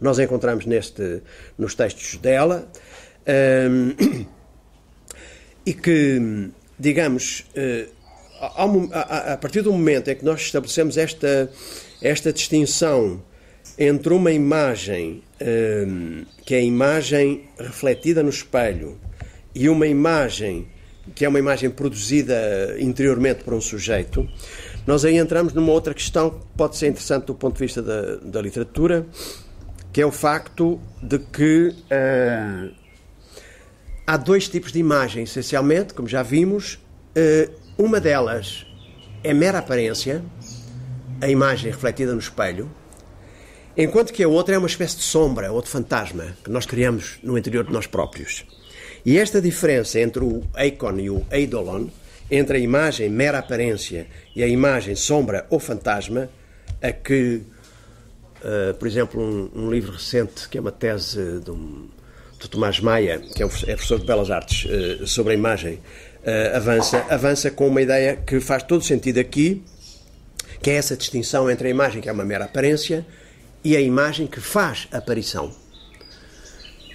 nós encontramos neste, nos textos dela. Um, e que, digamos, uh, a, a, partir do momento em que nós estabelecemos esta, esta distinção entre uma imagem hum, que é a imagem refletida no espelho e uma imagem que é uma imagem produzida interiormente por um sujeito, nós aí entramos numa outra questão que pode ser interessante do ponto de vista da, da literatura, que é o facto de que uh, há dois tipos de imagem, essencialmente, como já vimos. Uh, uma delas é mera aparência, a imagem refletida no espelho, enquanto que a outra é uma espécie de sombra ou de fantasma que nós criamos no interior de nós próprios. E esta diferença entre o eikon e o eidolon, entre a imagem mera aparência e a imagem sombra ou fantasma, a que, uh, por exemplo, um, um, livro recente, que é uma tese de, um, de Tomás Maia, que é, um, é professor de Belas Artes, uh, sobre a imagem, uh, avança, avança com uma ideia que faz todo sentido aqui, que é essa distinção entre a imagem que é uma mera aparência e a imagem que faz aparição.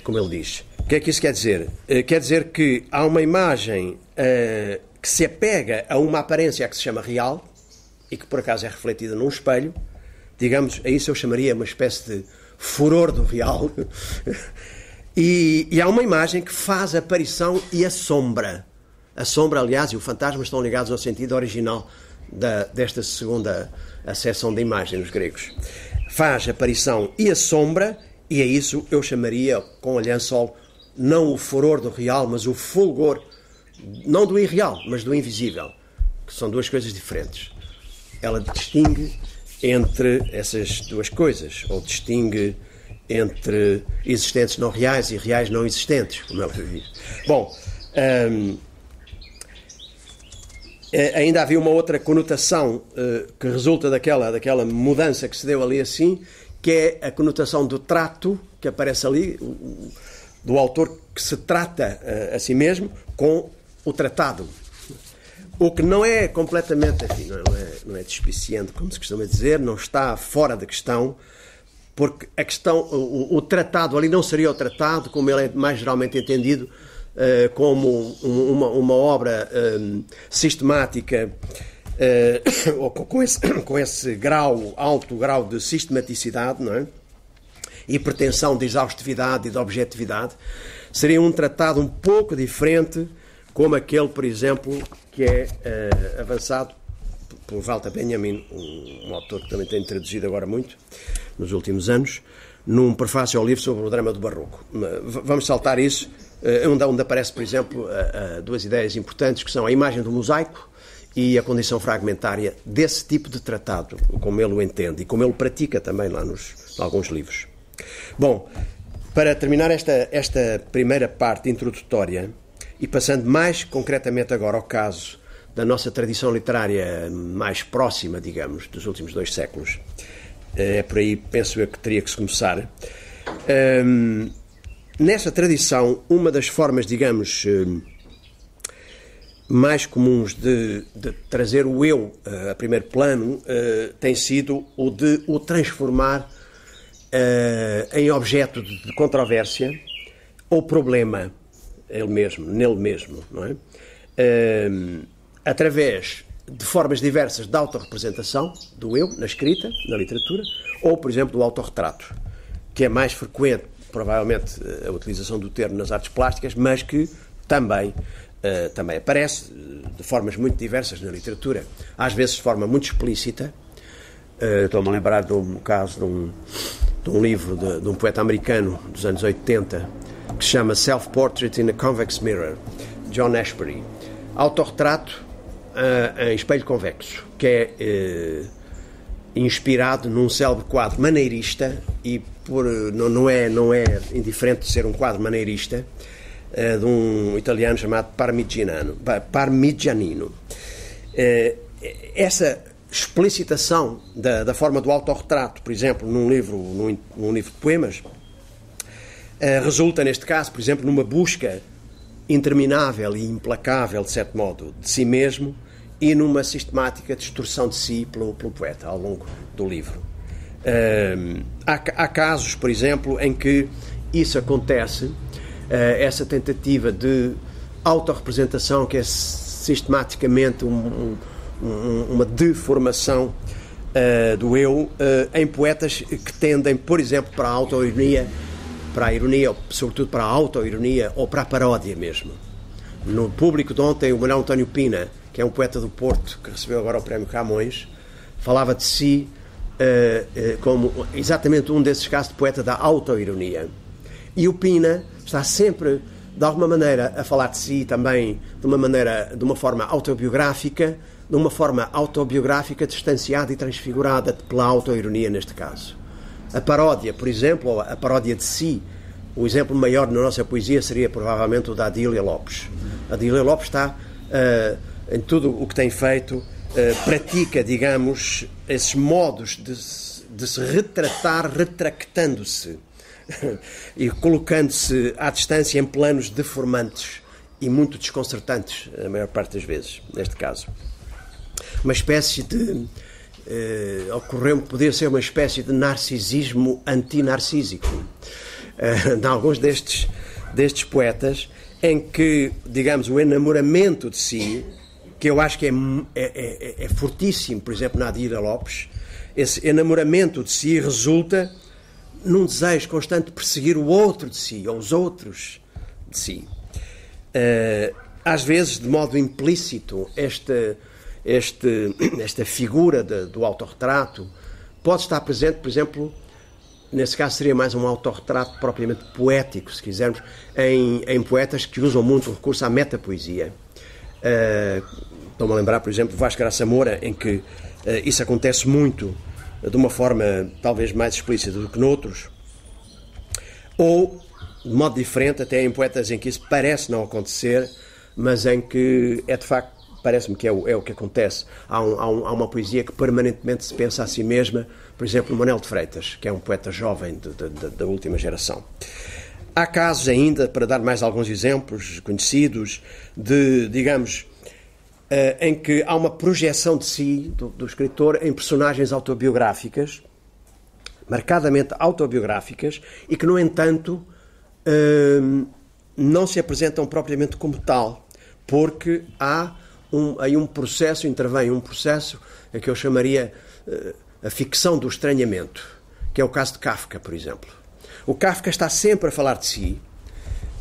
Como ele diz. O que é que isso quer dizer? Uh, quer dizer que há uma imagem uh, que se apega a uma aparência que se chama real e que por acaso é refletida num espelho. Digamos, a isso eu chamaria uma espécie de furor do real. e, e há uma imagem que faz aparição e a sombra. A sombra, aliás, e o fantasma estão ligados ao sentido original da, desta segunda acessão da imagem nos gregos. Faz aparição e a sombra, e a isso eu chamaria, com o lençol, não o furor do real, mas o fulgor, não do irreal, mas do invisível, que são duas coisas diferentes. Ela distingue entre essas duas coisas, ou distingue entre existentes não reais e reais não existentes, como ela diz. Bom, hum, ainda havia uma outra conotação uh, que resulta daquela, daquela mudança que se deu ali assim, que é a conotação do trato que aparece ali, do autor que se trata uh, a si mesmo com o tratado. O que não é completamente, enfim, não é, não é despiciente, como se costuma dizer, não está fora da questão, porque a questão, o, o tratado ali não seria o tratado, como ele é mais geralmente entendido, uh, como uma, uma obra um, sistemática uh, com, esse, com esse grau, alto grau de sistematicidade, não é? e pretensão de exaustividade e de objetividade, seria um tratado um pouco diferente, como aquele, por exemplo, que é uh, avançado por Walter Benjamin, um, um, autor que também tem traduzido agora muito, nos últimos anos, num prefácio ao livro sobre o drama do Barroco. Vamos saltar isso, onde, onde aparece, por exemplo, duas ideias importantes, que são a imagem do mosaico e a condição fragmentária desse tipo de tratado, como ele o entende e como ele o pratica também lá nos alguns livros. Bom, para terminar esta, esta primeira parte introdutória e passando mais concretamente agora ao caso da nossa tradição literária mais próxima, digamos, dos últimos dois séculos, eh, é por aí, penso eu, que teria que se começar. Um, nessa tradição, uma das formas, digamos, mais comuns de, de trazer o eu uh, a primeiro plano uh, tem sido o de o transformar em objeto de controvérsia ou problema ele mesmo, nele mesmo, não é? Através de formas diversas de autorrepresentação do eu, na escrita, na literatura, ou, por exemplo, do autorretrato, que é mais frequente, provavelmente, a utilização do termo nas artes plásticas, mas que também, uh, também aparece de formas muito diversas na literatura, às vezes de forma muito explícita. Uh, Estou-me a lembrar de um caso de um, de um livro de, de um poeta americano dos anos 80 que se chama Self-Portrait in a Convex Mirror, John Ashbery. Autorretrato uh, em espelho convexo, que é inspirado num célebre quadro maneirista e por, não, não, é, não é indiferente de ser um quadro maneirista uh, de um italiano chamado Parmigiano. Parmigianino. essa explicitação da, da forma do autorretrato, por exemplo, num livro, num, num livro de poemas, resulta, neste caso, por exemplo, numa busca interminável e implacável, de certo modo, de si mesmo e numa sistemática distorção de si pelo, pelo poeta ao longo do livro. Uh, há, há, casos, por exemplo, em que isso acontece, uh, essa tentativa de autorrepresentação que é sistematicamente um, um uma deformação uh, do eu uh, em poetas que tendem, por exemplo, para a autoironia, para a ironia, sobretudo para a autoironia ou para a paródia mesmo. No público de ontem, o Manuel António Pina que é um poeta do Porto, que recebeu agora o prémio Camões, falava de si como exatamente um desses casos de poeta da autoironia. E o Pina está sempre, de alguma maneira, a falar de si também de uma maneira, de uma forma autobiográfica, de uma forma autobiográfica distanciada e transfigurada pela autoironia neste caso. A paródia, por exemplo, ou a paródia de si, o exemplo maior na nossa poesia seria provavelmente o da Adília Lopes. A Adília Lopes está uh, em tudo o que tem feito, pratica, digamos, esses modos de, de se retratar retractando-se e colocando-se à distância em planos deformantes e muito desconcertantes, a maior parte das vezes, neste caso. Uma espécie de. Uh, ocorreu-me poder ser uma espécie de narcisismo antinarcísico. Uh, de alguns destes, destes poetas, em que, digamos, o enamoramento de si, que eu acho que é, é, é, é fortíssimo, por exemplo, na Adira Lopes, esse enamoramento de si resulta num desejo constante de perseguir o outro de si, ou os outros de si. Uh, às vezes, de modo implícito, esta, este, esta figura de, do autorretrato pode estar presente, por exemplo, nesse caso seria mais um autorretrato propriamente poético, se quisermos, em, em poetas que usam muito o recurso à metapoesia. Estou-me a lembrar, por exemplo, Vasco Graça Moura, em que uh, isso acontece muito de uma forma talvez mais explícita do que noutros, ou de modo diferente, até em poetas em que isso parece não acontecer, mas em que é de facto, parece-me que é o, é o que acontece. Há, um, há, um, há, uma poesia que permanentemente se pensa a si mesma, por exemplo, Manuel de Freitas, que é um poeta jovem de, de, de, da última geração. Há casos ainda, para dar mais alguns exemplos conhecidos, de, digamos, uh, em que há uma projeção de si, do, do escritor, em personagens autobiográficas, marcadamente autobiográficas, e que, no entanto, uh, não se apresentam propriamente como tal, porque há um, aí um processo, intervém um processo que eu chamaria uh, a ficção do estranhamento, que é o caso de Kafka, por exemplo. O Kafka está sempre a falar de si,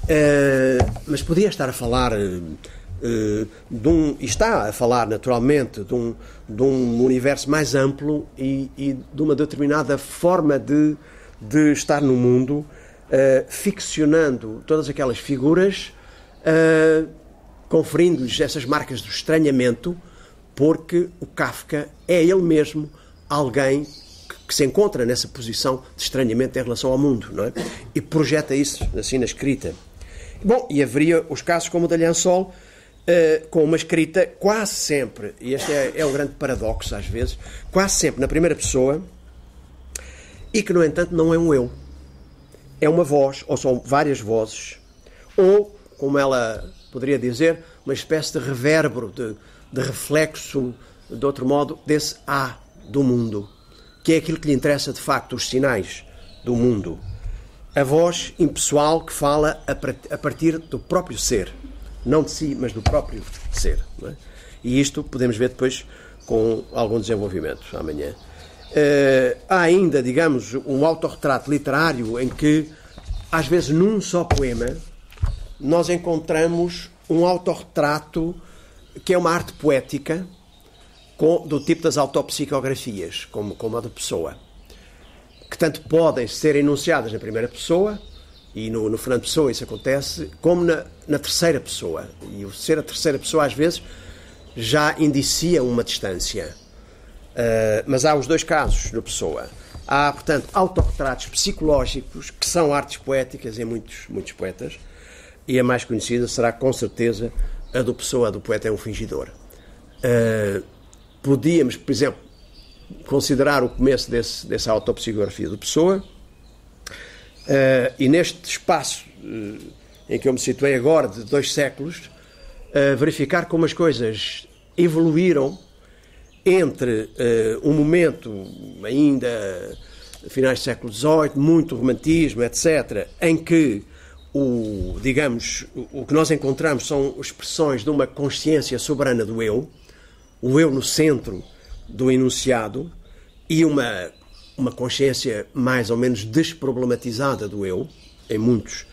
uh, mas podia estar a falar uh, de um, está a falar naturalmente de um, de um universo mais amplo e, e de uma determinada forma de, de estar no mundo, ficcionando todas aquelas figuras, conferindo-lhes essas marcas do estranhamento, porque o Kafka é ele mesmo alguém que, se encontra nessa posição de estranhamento em relação ao mundo, não é? E projeta isso assim na escrita. Bom, e haveria os casos como o da Liansol, Uh, com uma escrita quase sempre, e este é, é o grande paradoxo às vezes, quase sempre na primeira pessoa, e que, no entanto, não é um eu. É uma voz, ou são várias vozes, ou, como ela poderia dizer, uma espécie de revérbero, de, de reflexo, de outro modo, desse A do mundo, que é aquilo que lhe interessa de facto, os sinais do mundo. A voz impessoal que fala a partir do próprio ser não de si, mas do próprio ser. É? E isto podemos ver depois com algum desenvolvimento amanhã. Uh, há ainda, digamos, um autorretrato literário em que, às vezes, num só poema, nós encontramos um autorretrato que é uma arte poética com, do tipo das autopsicografias, como, como a da pessoa, que tanto podem ser enunciadas na primeira pessoa, e no, no Fernando Pessoa isso acontece, como na, na terceira pessoa. E o ser a terceira pessoa, às vezes, já indicia uma distância. Uh, mas há os dois casos no Pessoa. Há, portanto, autorretratos psicológicos, que são artes poéticas em muitos, muitos poetas, e a mais conhecida será, com certeza, a do Pessoa, a do poeta é um fingidor. Uh, podíamos, por exemplo, considerar o começo desse, dessa autopsicografia do Pessoa, Uh, e neste espaço uh, em que eu me situei agora, de dois séculos, uh, verificar como as coisas evoluíram entre um momento ainda finais do século XVIII, muito romantismo, etc., em que o, digamos, o que nós encontramos são expressões de uma consciência soberana do eu, o eu no centro do enunciado e uma uma consciência mais ou menos desproblematizada do eu, em muitos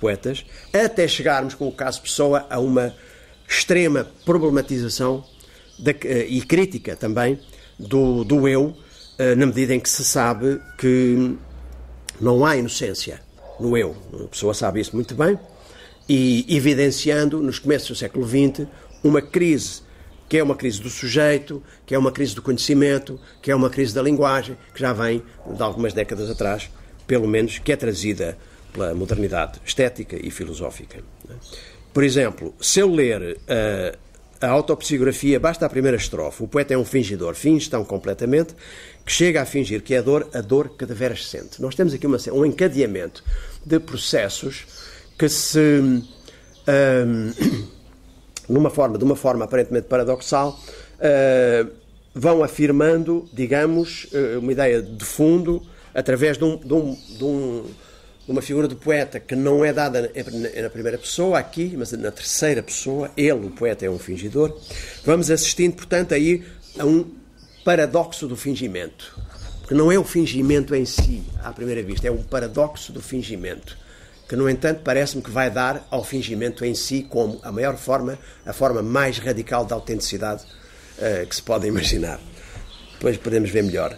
poetas, até chegarmos, com o caso Pessoa, a uma extrema problematização da, e crítica também do, do eu, na medida em que se sabe que não há inocência no eu. A pessoa sabe isso muito bem e evidenciando, nos começos do século XX, uma crise que é uma crise do sujeito, que é uma crise do conhecimento, que é uma crise da linguagem, que já vem de algumas décadas atrás, pelo menos, que é trazida pela modernidade estética e filosófica. Por exemplo, se eu ler a, a autopsicografia, basta a primeira estrofe, o poeta é um fingidor, finge tão completamente, que chega a fingir que é a dor, a dor que de veras sente. Nós temos aqui uma, um encadeamento de processos que se. Um, numa forma, de uma forma aparentemente paradoxal, uh, vão afirmando, digamos, uh, uma ideia de fundo através de, um, de, um, de, um, de, uma figura do poeta que não é dada na primeira pessoa aqui, mas na terceira pessoa. Ele, o poeta, é um fingidor. Vamos assistindo, portanto, aí a um paradoxo do fingimento. Porque não é o fingimento em si, à primeira vista, é um paradoxo do fingimento que, no entanto, parece-me que vai dar ao fingimento em si como a maior forma, a forma mais radical de autenticidade uh, que se pode imaginar. Depois podemos ver melhor.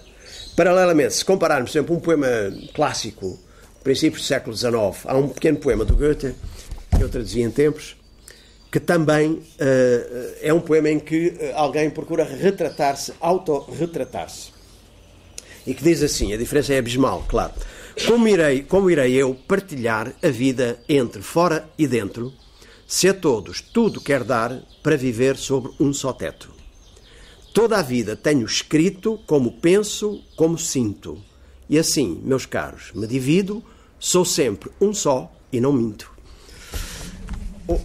Paralelamente, se compararmos, por exemplo, um poema clássico, princípios do século XIX, há um pequeno poema do Goethe, que eu traduzi em tempos, que também uh, é um poema em que alguém procura retratar-se, autorretratar-se. E que diz assim: a diferença é abismal, claro. Como irei, como irei eu partilhar a vida entre fora e dentro, se a todos tudo quer dar para viver sobre um só teto? Toda a vida tenho escrito como penso, como sinto. E assim, meus caros, me divido, sou sempre um só e não minto.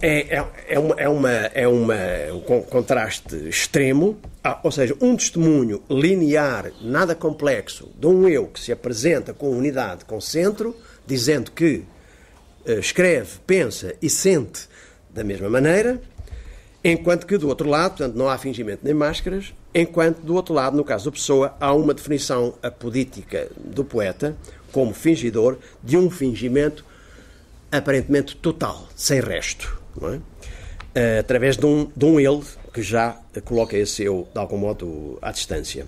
É, é, é, uma, é, uma, é uma, um contraste extremo, ah, ou seja, um testemunho linear, nada complexo, de um eu que se apresenta com unidade, com centro, dizendo que uh, escreve, pensa e sente da mesma maneira, enquanto que do outro lado, portanto, não há fingimento nem máscaras, enquanto do outro lado, no caso da pessoa, há uma definição apodítica do poeta como fingidor de um fingimento aparentemente total, sem resto, é? uh, através de um, de um ele que já coloca esse eu, de algum modo, à distância.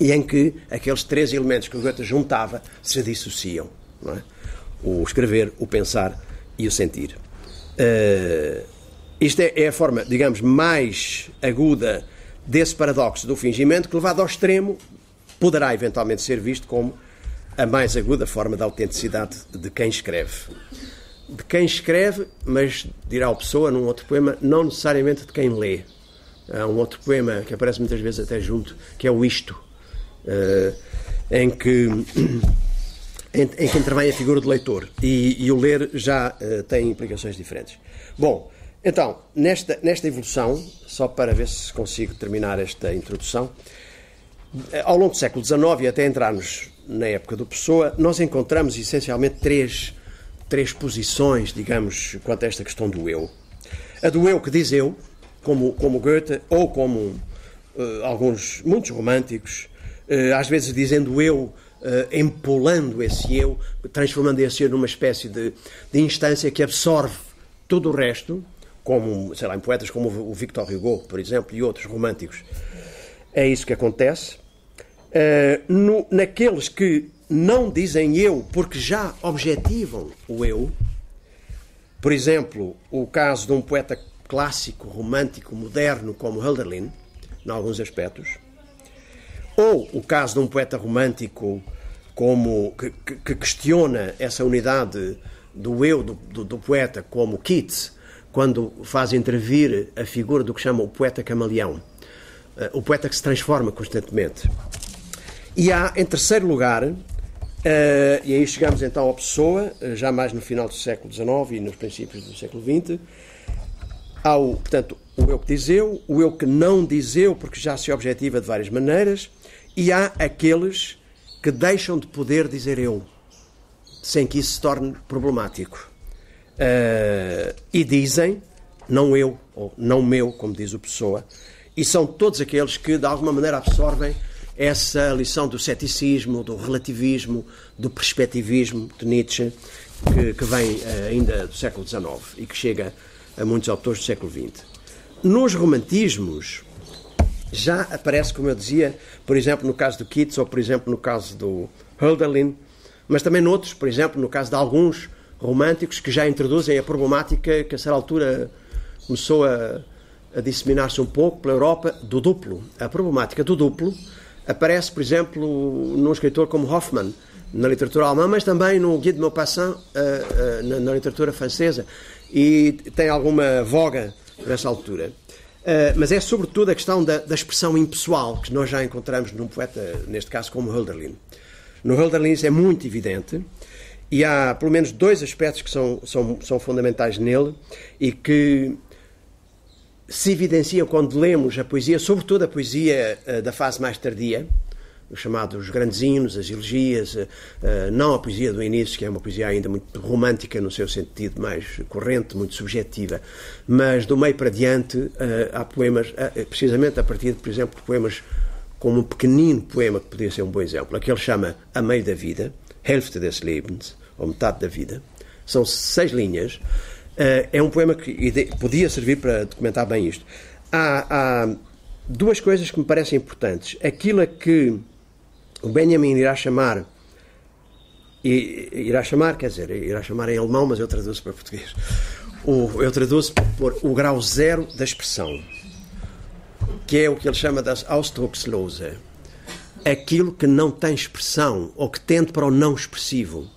E em que aqueles três elementos que o Goethe juntava se dissociam. É? O escrever, o pensar e o sentir. Uh, isto é, é, a forma, digamos, mais aguda desse paradoxo do fingimento que, levado ao extremo, poderá eventualmente ser visto como a mais aguda forma da autenticidade de quem escreve de quem escreve, mas dirá o Pessoa num outro poema, não necessariamente de quem lê. Há um outro poema que aparece muitas vezes até junto, que é o Isto, uh, em, que, em, em, que intervém a figura do leitor. E, e o ler já uh, tem implicações diferentes. Bom, então, nesta, nesta evolução, só para ver se consigo terminar esta introdução, eh, ao longo do século XIX e até entrarmos na época do Pessoa, nós encontramos essencialmente três três posições, digamos, quanto a esta questão do eu. A do eu que diz eu, como, como Goethe, ou como uh, alguns, muitos românticos, uh, às vezes dizendo eu, uh, empolando esse eu, transformando esse eu numa espécie de, de instância que absorve todo o resto, como, sei lá, em poetas como o Victor Hugo, por exemplo, e outros românticos. É isso que acontece. Uh, no, naqueles que não dizem eu porque já objetivam o eu. Por exemplo, o caso de um poeta clássico, romântico, moderno como Hölderlin, em alguns aspectos. Ou o caso de um poeta romântico como que, que questiona essa unidade do eu do, do, do, poeta, como Keats, quando faz intervir a figura do que chama o poeta camaleão, eh, o poeta que se transforma constantemente. E há, em terceiro lugar, Uh, e aí chegamos então à Pessoa, uh, já mais no final do século XIX e nos princípios do século XX. Há portanto, o eu que diz eu, o eu que não diz eu, porque já se objetiva de várias maneiras, e há aqueles que deixam de poder dizer eu, sem que isso se torne problemático. Uh, e dizem não eu, ou não meu, como diz o Pessoa, e são todos aqueles que de alguma maneira absorvem essa lição do ceticismo, do relativismo, do perspectivismo de Nietzsche, que, que vem uh, ainda do século XIX e que chega a muitos autores do século XX. nos romantismos, já aparece, como eu dizia, por exemplo, no caso do Keats ou, por exemplo, no caso do Hölderlin, mas também noutros, por exemplo, no caso de alguns românticos que já introduzem a problemática que a certa altura começou a, a disseminar-se um pouco pela Europa do duplo. A problemática do duplo aparece, por exemplo, num escritor como Hoffmann, na literatura alemã, mas também no Guy de Maupassant, uh, na, na, literatura francesa, e tem alguma voga nessa altura. Uh, mas é sobretudo a questão da, da, expressão impessoal que nós já encontramos num poeta, neste caso como Hölderlin. No Hölderlin isso é muito evidente, e há pelo menos dois aspectos que são, são, são fundamentais nele e que se evidenciam quando lemos a poesia, sobretudo a poesia uh, da fase mais tardia, os chamados grandes hinos, as elegias, uh, não a poesia do início, que é uma poesia ainda muito romântica no seu sentido mais corrente, muito subjetiva, mas do meio para diante há poemas, precisamente a partir, por exemplo, de poemas como um pequenino poema que podia ser um bom exemplo, aquele chama A Meio da Vida, Hälfte des Lebens, ou Metade da Vida, são seis linhas, é um poema que podia servir para documentar bem isto. Há, há, duas coisas que me parecem importantes. Aquilo a que o Benjamin irá chamar, irá chamar, quer dizer, irá chamar em alemão, mas eu traduzo para português. O, eu traduzo por o grau zero da expressão, que é o que ele chama das Ausdruckslose. Aquilo que não tem expressão ou que tende para o não expressivo.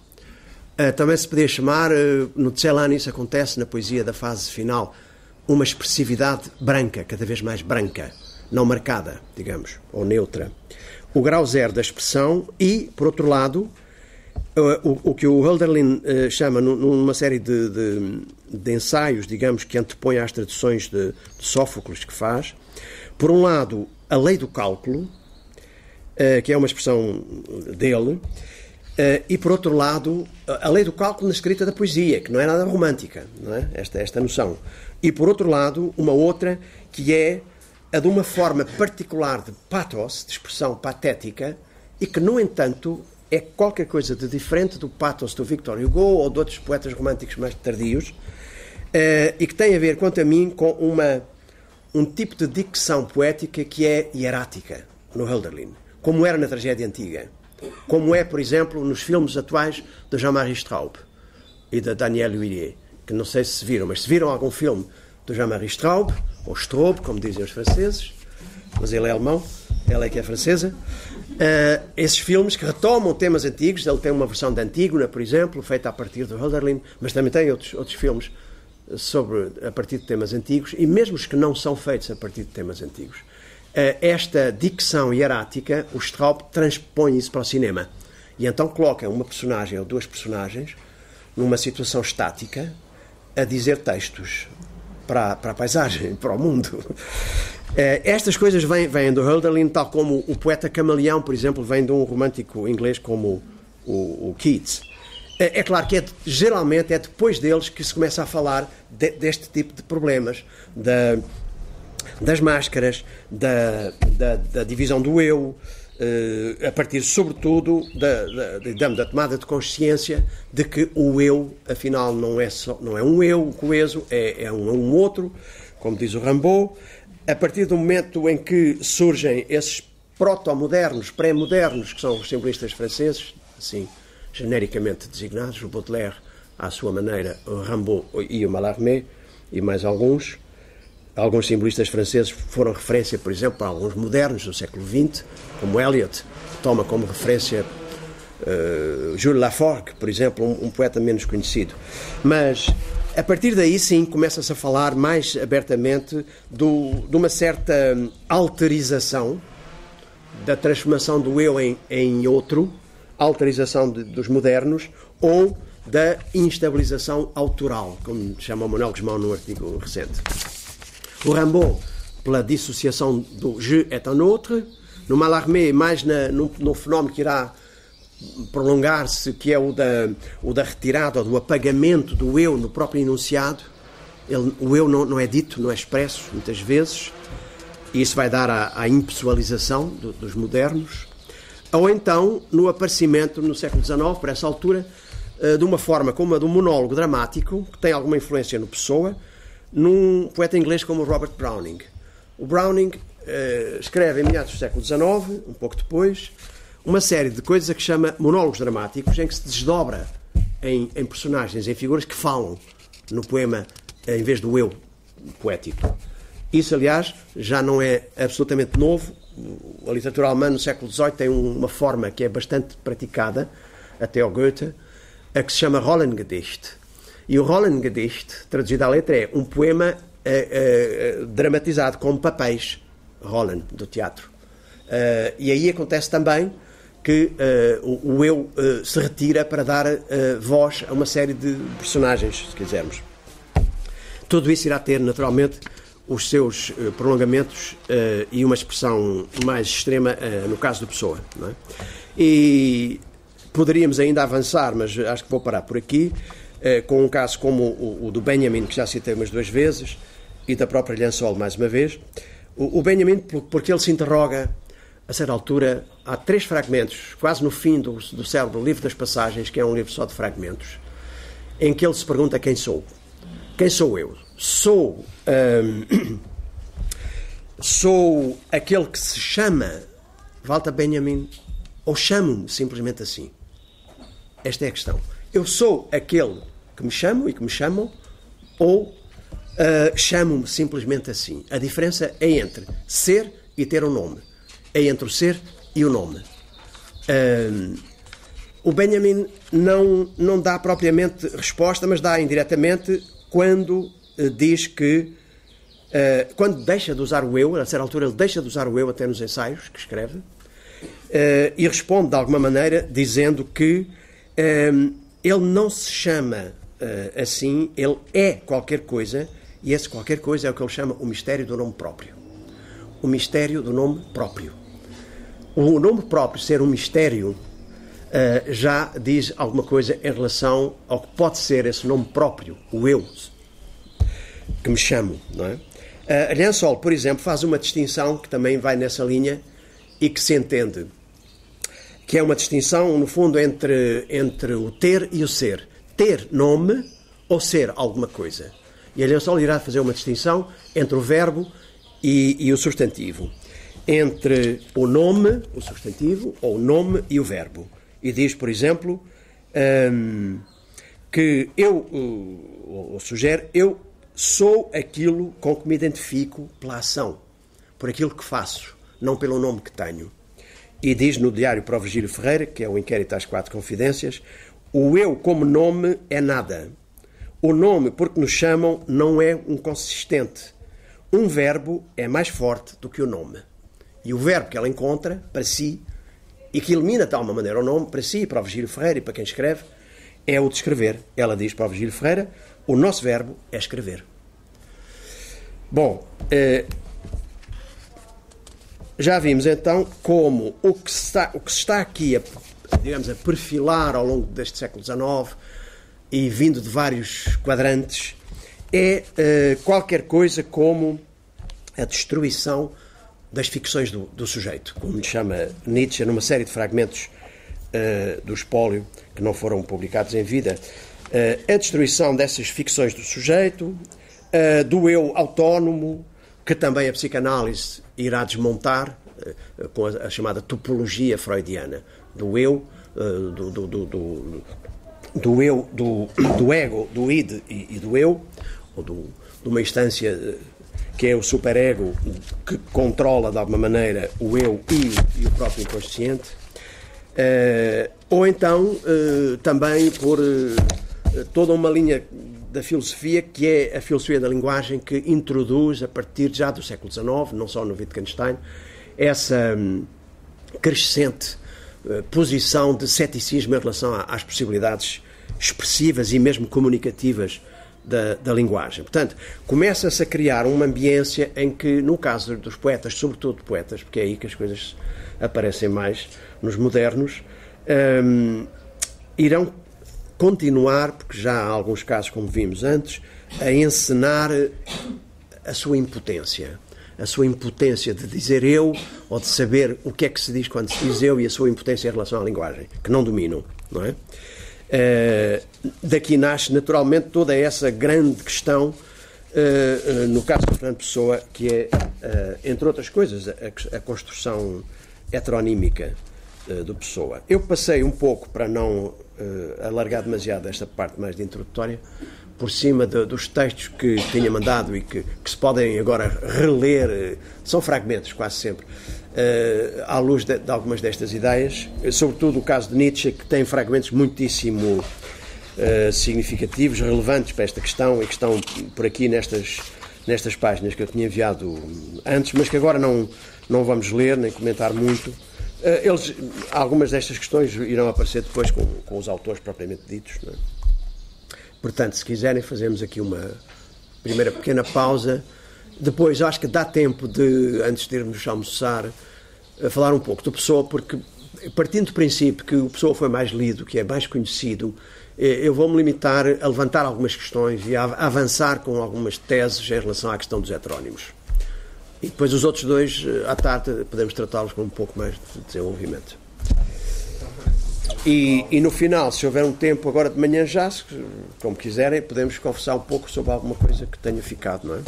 Uh, também se podia chamar, uh, no Tselane isso acontece na poesia da fase final, uma expressividade branca, cada vez mais branca, não marcada, digamos, ou neutra. O grau zero da expressão e, por outro lado, uh, o, o, que o Hölderlin chama numa série de, de, de, ensaios, digamos, que antepõe às traduções de, de Sófocles que faz, por um lado, a lei do cálculo, que é uma expressão dele, e, por outro lado, a lei do cálculo na escrita da poesia, que não é nada romântica, não é? Esta, esta noção. E, por outro lado, uma outra que é a de uma forma particular de pathos, de expressão patética, e que, no entanto, é qualquer coisa de diferente do pathos do Victor Hugo ou de outros poetas românticos mais tardios, uh, e que tem a ver, quanto a mim, com uma, um tipo de dicção poética que é hierática no Hölderlin, como era na tragédia antiga como é, por exemplo, nos filmes atuais de Jean-Marie Straub e da Danielle Huillier, que não sei se viram, mas se viram algum filme do Jean-Marie Straub, ou Straub, como dizem os franceses, mas ele é alemão, ela é que é francesa, uh, esses filmes que retomam temas antigos, ele tem uma versão da Antígona, por exemplo, feita a partir do Hölderlin, mas também tem outros, outros filmes sobre, a partir de temas antigos, e mesmo os que não são feitos a partir de temas antigos. Eh, esta dicção hierática, o Straub transpõe isso para o cinema. E então coloca uma personagem ou duas personagens numa situação estática a dizer textos para, para a paisagem, para o mundo. Eh, estas coisas vêm, vêm do Hölderlin, tal como o poeta Camaleão, por exemplo, vem de um romântico inglês como o, o Keats. Eh, é claro que é, geralmente é depois deles que se começa a falar de, deste tipo de problemas, da, das máscaras, da, da, da divisão do eu, uh, a partir, sobretudo, da, da, da, tomada de consciência de que o eu, afinal, não é, só, não é um eu coeso, é, é um, um outro, como diz o Rambaud. A partir do momento em que surgem esses proto-modernos, pré-modernos, que são os simbolistas franceses, assim, genericamente designados, o Baudelaire, à sua maneira, o Rambaud e o Mallarmé, e mais alguns, Alguns simbolistas franceses foram referência, por exemplo, para alguns modernos do século XX, como Eliot, toma como referência uh, Jules Laforgue, por exemplo, um, um, poeta menos conhecido. Mas a partir daí, sim, começa-se a falar mais abertamente do, de uma certa alterização da transformação do eu em, em outro, alterização de, dos modernos, ou da instabilização autoral, como chama Manuel Guzmão num artigo recente. O Rimbaud, pela dissociação do je est un autre. No Mallarmé, mais na, no, no fenómeno que irá prolongar-se, que é o da, o da retirada, do apagamento do eu no próprio enunciado. Ele, o eu não, não, é dito, não é expresso, muitas vezes, e isso vai dar à, à impessoalização do, dos modernos. Ou então, no aparecimento, no século XIX, por essa altura, eh, de uma forma como a do monólogo dramático, que tem alguma influência no Pessoa, num poeta inglês como Robert Browning. O Browning uh, escreve em meados do século XIX, um pouco depois, uma série de coisas a que chama monólogos dramáticos, em que se desdobra em, em personagens, em figuras que falam no poema em vez do eu poético. Isso, aliás, já não é absolutamente novo. A literatura alemã no século XVIII tem uma forma que é bastante praticada, até ao Goethe, a que se chama Rollengedicht. E o Rollengedicht, traduzido à letra, é um poema eh, eh, dramatizado com papéis, Rollen, do teatro. Uh, e aí acontece também que o, o, eu se retira para dar voz a uma série de personagens, se quisermos. Tudo isso irá ter, naturalmente, os seus prolongamentos e uma expressão mais extrema no caso do Pessoa. É? E poderíamos ainda avançar, mas acho que vou parar por aqui, com um caso como o, o do Benjamin, que já citei umas duas vezes, e da própria Lençol, mais uma vez. O, o Benjamin, porque ele se interroga, a certa altura, há três fragmentos, quase no fim do, do cérebro, do livro das passagens, que é um livro só de fragmentos, em que ele se pergunta quem sou. Quem sou eu? Sou. Sou aquele que se chama Walter Benjamin ou chamo-me simplesmente assim? Esta é a questão. Eu sou aquele que me chamo e que me chamam ou Uh, Chamo-me simplesmente assim. A diferença é entre ser e ter um nome. É entre o ser e o nome. Uh, o Benjamin não, não dá propriamente resposta, mas dá indiretamente quando uh, diz que. quando deixa de usar o eu, a certa altura ele deixa de usar o eu até nos ensaios que escreve, e responde de alguma maneira dizendo que ele não se chama assim, ele é qualquer coisa e esse qualquer coisa é o que ele chama o mistério do nome próprio. O mistério do nome próprio. O nome próprio ser um mistério uh, já diz alguma coisa em relação ao que pode ser esse nome próprio, o eu, que me chamo, não é? Uh, Lençol, por exemplo, faz uma distinção que também vai nessa linha e que se entende, que é uma distinção, no fundo, entre, entre o ter e o ser. Ter nome ou ser alguma coisa. E a Lençol irá fazer uma distinção entre o verbo e, e o substantivo. Entre o nome, o substantivo, ou o nome e o verbo. E diz, por exemplo, hum, que eu, ou, sugere, eu sou aquilo com que me identifico pela ação, por aquilo que faço, não pelo nome que tenho. E diz no diário para o Virgílio Ferreira, que é o inquérito às quatro confidências, o eu como nome é nada. O nome, porque nos chamam, não é um consistente. Um verbo é mais forte do que o nome. E o verbo que ela encontra para si, e que elimina de tal uma maneira o nome, para si, para o Virgílio Ferreira e para quem escreve, é o de escrever. Ela diz para o Virgílio Ferreira: o nosso verbo é escrever. Bom, eh, já vimos então como o que, está, o que está aqui a, digamos, a perfilar ao longo deste século XIX e vindo de vários quadrantes, é uh, qualquer coisa como a destruição das ficções do, do, sujeito, como lhe chama Nietzsche numa série de fragmentos uh, do espólio que não foram publicados em vida. Uh, a destruição dessas ficções do sujeito, do eu autónomo, que também a psicanálise irá desmontar com a, chamada topologia freudiana do eu, do, do, do, do eu, do, do ego, do id e, e do eu, ou do, de uma instância eh, que é o superego que controla de alguma maneira o eu e, e o próprio inconsciente, ou então também por toda uma linha da filosofia que é a filosofia da linguagem que introduz a partir já do século XIX, não só no Wittgenstein, essa um, crescente posição de ceticismo em relação às possibilidades expressivas e mesmo comunicativas da, da linguagem. Portanto, começa-se a criar uma ambiência em que, no caso dos poetas, sobretudo poetas, porque é aí que as coisas aparecem mais nos modernos, um, irão continuar, porque já há alguns casos, como vimos antes, a encenar a sua impotência. A sua impotência de dizer eu ou de saber o que é que se diz quando se diz eu e a sua impotência em relação à linguagem, que não dominam, não é? Uh, daqui nasce naturalmente toda essa grande questão uh, no caso de Fernando Pessoa, que é, uh, entre outras coisas, a, a construção heteronímica do Pessoa. Eu passei um pouco, para não alargar demasiado esta parte mais de introdutória, por cima de, dos textos que tinha mandado e que, que, se podem agora reler, são fragmentos quase sempre, uh, à luz de, de, algumas destas ideias, sobretudo o caso de Nietzsche, que tem fragmentos muitíssimo uh, significativos, relevantes para esta questão e que estão por aqui nestas, nestas páginas que eu tinha enviado antes, mas que agora não, não vamos ler nem comentar muito. Uh, eles, algumas destas questões irão aparecer depois com, com os autores propriamente ditos. É? Portanto, se quiserem, fazemos aqui uma primeira pequena pausa. Depois, acho que dá tempo de, antes de irmos almoçar, a falar um pouco do Pessoa, porque partindo do princípio que o Pessoa foi mais lido, que é mais conhecido, eh, eu vou-me limitar a levantar algumas questões e a avançar com algumas teses em relação à questão dos heterónimos. E depois os outros dois, eh, à tarde, podemos tratá-los com um pouco mais de desenvolvimento. E, e, no final, se houver um tempo agora de manhã já, como quiserem, podemos conversar um pouco sobre alguma coisa que tenha ficado, não é?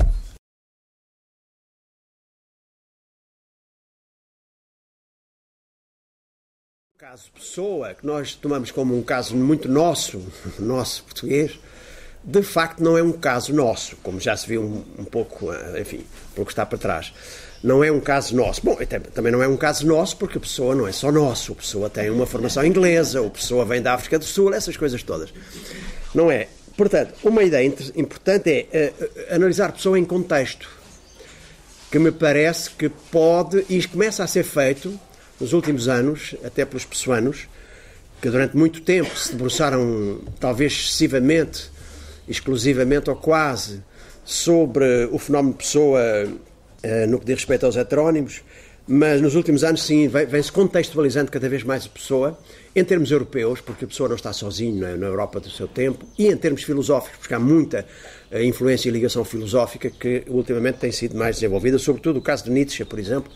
caso Pessoa, que nós tomamos como um caso muito nosso, nosso português, de facto não é um caso nosso, como já se viu um, um pouco, eh, enfim, pouco está para trás. Não é um caso nosso. Bom, também não é um caso nosso porque a pessoa não é só nosso. A pessoa tem uma formação inglesa, a pessoa vem da África do Sul, essas coisas todas. Não é? Portanto, uma ideia importante é uh, analisar a pessoa em contexto, que me parece que pode, e começa a ser feito, nos últimos anos, até pelos pessoanos, que durante muito tempo se debruçaram, talvez excessivamente, exclusivamente ou quase, sobre o fenómeno de pessoa uh, no que diz respeito aos heterónimos, mas nos últimos anos, sim, vem-se contextualizando cada vez mais a pessoa, em termos europeus, porque a pessoa não está sozinha na, na Europa do seu tempo, e em termos filosóficos, porque há muita uh, influência e ligação filosófica que ultimamente tem sido mais desenvolvida, sobretudo o caso de Nietzsche, por exemplo,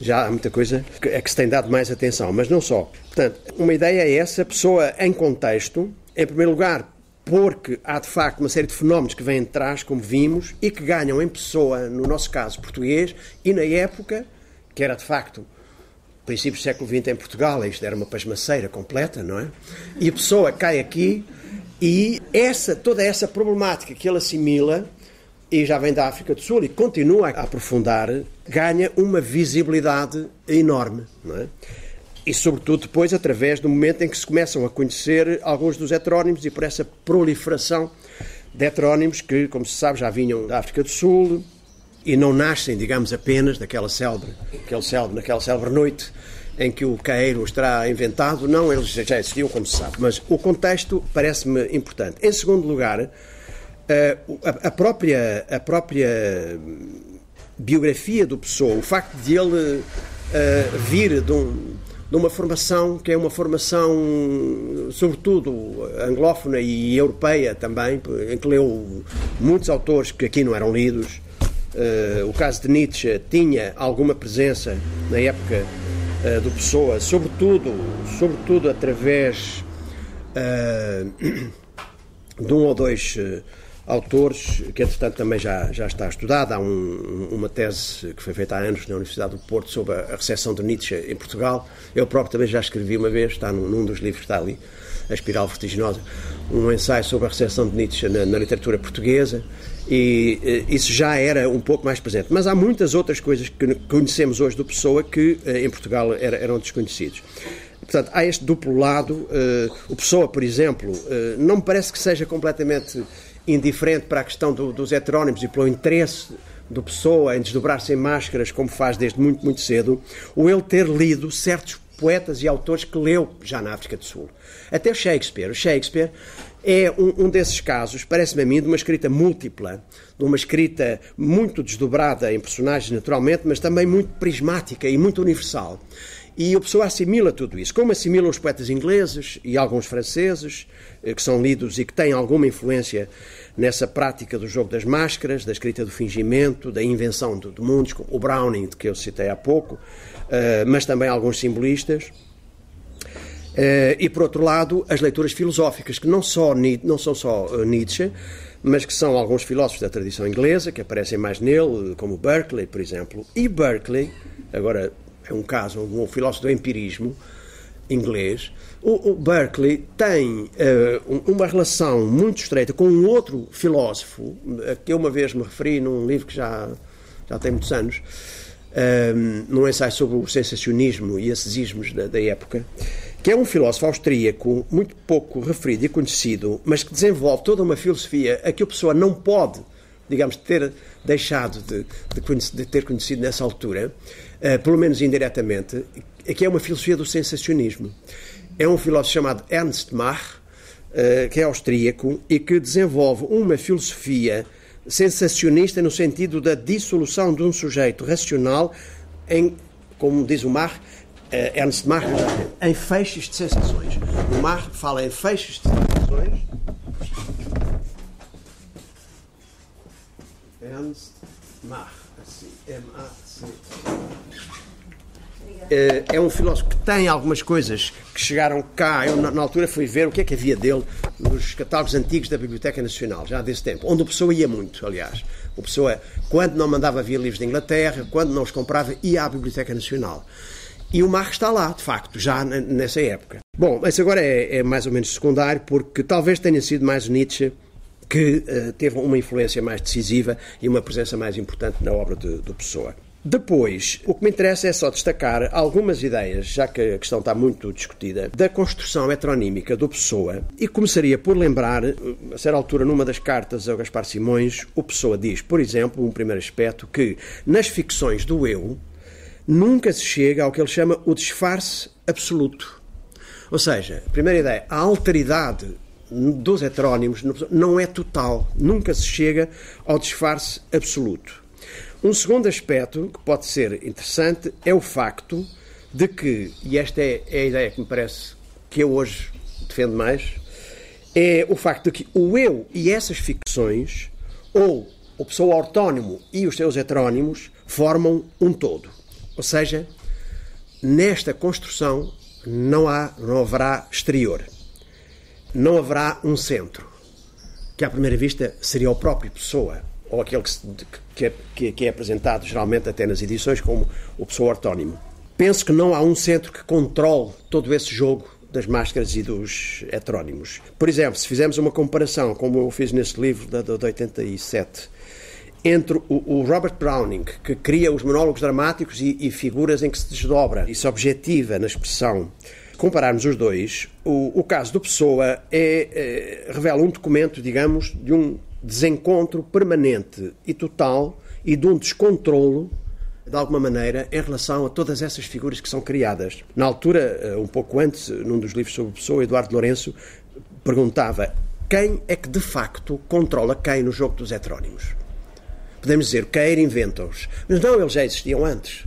já há muita coisa que, é que se tem dado mais atenção, mas não só. Portanto, uma ideia é essa, pessoa em contexto, em primeiro lugar, porque há de facto uma série de fenómenos que vêm de trás, como vimos, e que ganham em pessoa, no nosso caso português, e na época, que era de facto princípios do século XX em Portugal, isto era uma pasmaceira completa, não é? E a pessoa cai aqui e essa, toda essa problemática que ele assimila e já vem da África do Sul e continua a aprofundar, ganha uma visibilidade enorme. Não é? E, sobretudo, depois, através do momento em que se começam a conhecer alguns dos heterónimos e por essa proliferação de heterónimos que, como se sabe, já vinham da África do Sul e não nascem, digamos, apenas daquela célebre, aquele célebre, naquela célebre noite em que o caeiro estará inventado. Não, eles já existiam, como se sabe. Mas o contexto parece-me importante. Em segundo lugar, a, própria, a própria biografia do Pessoa, o facto de ele uh, vir de, um, de, uma formação que é uma formação, sobretudo, anglófona e europeia também, em que leu muitos autores que aqui não eram lidos. Uh, o caso de Nietzsche tinha alguma presença na época uh, do Pessoa, sobretudo, sobretudo através de um ou dois autores, que entretanto também já, já está estudada. Há um, uma tese que foi feita há anos na Universidade do Porto sobre a recepção de Nietzsche em Portugal. Eu próprio também já escrevi uma vez, está num, num dos livros que está ali, A Espiral Vertiginosa, um ensaio sobre a recepção de Nietzsche na, na literatura portuguesa. E eh, isso já era um pouco mais presente. Mas há muitas outras coisas que conhecemos hoje do Pessoa que eh, em Portugal era, eram desconhecidos. Portanto, há este duplo lado. Uh, o Pessoa, por exemplo, não me parece que seja completamente indiferente para a questão do, dos heterónimos e pelo interesse do Pessoa em desdobrar-se em máscaras, como faz desde muito, muito cedo, o ele ter lido certos poetas e autores que leu já na África do Sul. Até Shakespeare. O Shakespeare é um, um desses casos, parece-me a mim, de uma escrita múltipla, de uma escrita muito desdobrada em personagens, naturalmente, mas também muito prismática e muito universal. E o Pessoa assimila tudo isso, como assimila os poetas ingleses e alguns franceses, eh, que são lidos e que têm alguma influência nessa prática do jogo das máscaras, da escrita do fingimento, da invenção de, de mundos, o Browning, que eu citei há pouco, uh, mas também alguns simbolistas. e, por outro lado, as leituras filosóficas, que não, só, não são só Nietzsche, mas que são alguns filósofos da tradição inglesa, que aparecem mais nele, como Berkeley, por exemplo. E Berkeley, agora é um caso, um filósofo do empirismo inglês, o, o Berkeley tem uh, uma relação muito estreita com um outro filósofo, que eu uma vez me referi num livro que já, já tem muitos anos, um, eh, num ensaio sobre o sensacionismo e esses ismos da, da época, que é um filósofo austríaco muito pouco referido e conhecido, mas que desenvolve toda uma filosofia a que a pessoa não pode, digamos, ter deixado de, de, de ter conhecido nessa altura, pelo menos indiretamente, que é uma filosofia do sensacionismo. É um filósofo chamado Ernst Mach, uh, que é austríaco e que desenvolve uma filosofia sensacionista no sentido da dissolução de um sujeito racional em, como diz o Mach, uh, Ernst Mach, em feixes de sensações. O Mach fala em feixes de sensações. Ernst Mach, assim, M-A-C. Eh, é um filósofo que tem algumas coisas que chegaram cá. Eu, na, altura, fui ver o que é que havia dele nos catálogos antigos da Biblioteca Nacional, já desse tempo, onde o Pessoa ia muito, aliás. O Pessoa, quando não mandava vir livros de Inglaterra, quando não os comprava, ia à Biblioteca Nacional. E o Marx está lá, de facto, já nessa época. Bom, mas agora é, é mais ou menos secundário, porque talvez tenha sido mais Nietzsche que uh, teve uma influência mais decisiva e uma presença mais importante na obra de Pessoa. Depois, o que me interessa é só destacar algumas ideias, já que a questão está muito discutida, da construção heteronímica do Pessoa, e começaria por lembrar, eh, a certa altura, numa das cartas ao Gaspar Simões, o Pessoa diz, por exemplo, um primeiro aspecto, que nas ficções do eu, nunca se chega ao que ele chama o disfarce absoluto. Ou seja, a primeira ideia, a alteridade dos heterónimos não é total, nunca se chega ao disfarce absoluto. Um segundo aspecto que pode ser interessante é o facto de que, e esta é, é a ideia que me parece que eu hoje defendo mais, é o facto de que o eu e essas ficções, ou o pessoa autónomo e os seus heterónimos, formam um todo. Ou seja, nesta construção não, há, não haverá exterior. Não haverá um centro, que à primeira vista seria o próprio Pessoa, ou aquele que, que, é, que é apresentado geralmente até nas edições como o Pessoa ortónimo. Penso que não há um centro que controle todo esse jogo das máscaras e dos heterónimos. Por exemplo, se fizermos uma comparação, como eu fiz nesse livro de, de 87, entre o, o, Robert Browning, que cria os monólogos dramáticos e, e, figuras em que se desdobra e se objetiva na expressão, compararmos os dois, o, o caso do Pessoa é, é, revela um documento, digamos, de um desencontro permanente e total e de um descontrolo de alguma maneira, em relação a todas essas figuras que são criadas. Na altura, eh, um pouco antes, num dos livros sobre Pessoa, Eduardo Lourenço perguntava quem é que de facto controla quem no jogo dos heterónimos. Podemos dizer, Queira inventa-os. Mas não, eles já existiam antes.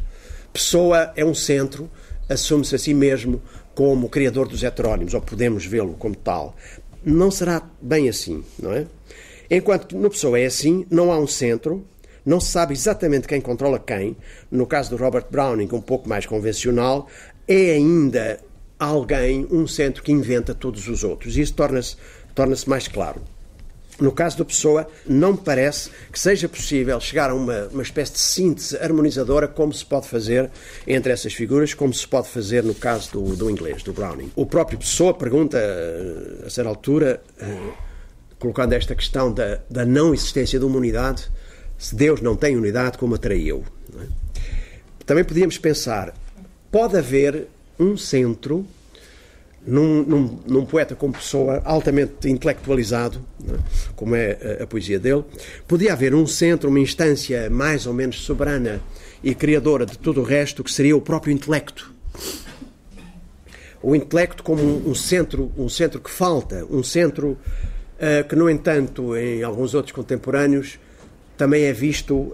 Pessoa é um centro, assume-se a si mesmo como criador dos heterónimos, ou podemos vê-lo como tal. Não será bem assim, não é? Enquanto que no Pessoa é assim, não há um centro, não se sabe exatamente quem controla quem. No caso do Robert Browning, um pouco mais convencional, é ainda alguém, um centro que inventa todos os outros. Isso torna-se torna mais claro. No caso da pessoa, não me parece que seja possível chegar a uma, uma espécie de síntese harmonizadora como se pode fazer entre essas figuras, como se pode fazer no caso do, do inglês, do Browning. O próprio Pessoa pergunta, a certa altura, uh, colocando esta questão da, da não existência de uma unidade, se Deus não tem unidade, como a traiu? É? Também podíamos pensar, pode haver um centro num, num, num, poeta como pessoa altamente intelectualizado, é? como é a, a, poesia dele, podia haver um centro, uma instância mais ou menos soberana e criadora de tudo o resto, que seria o próprio intelecto. O intelecto como um, um centro, um centro que falta, um centro que, no entanto, em alguns outros contemporâneos, também é visto uh,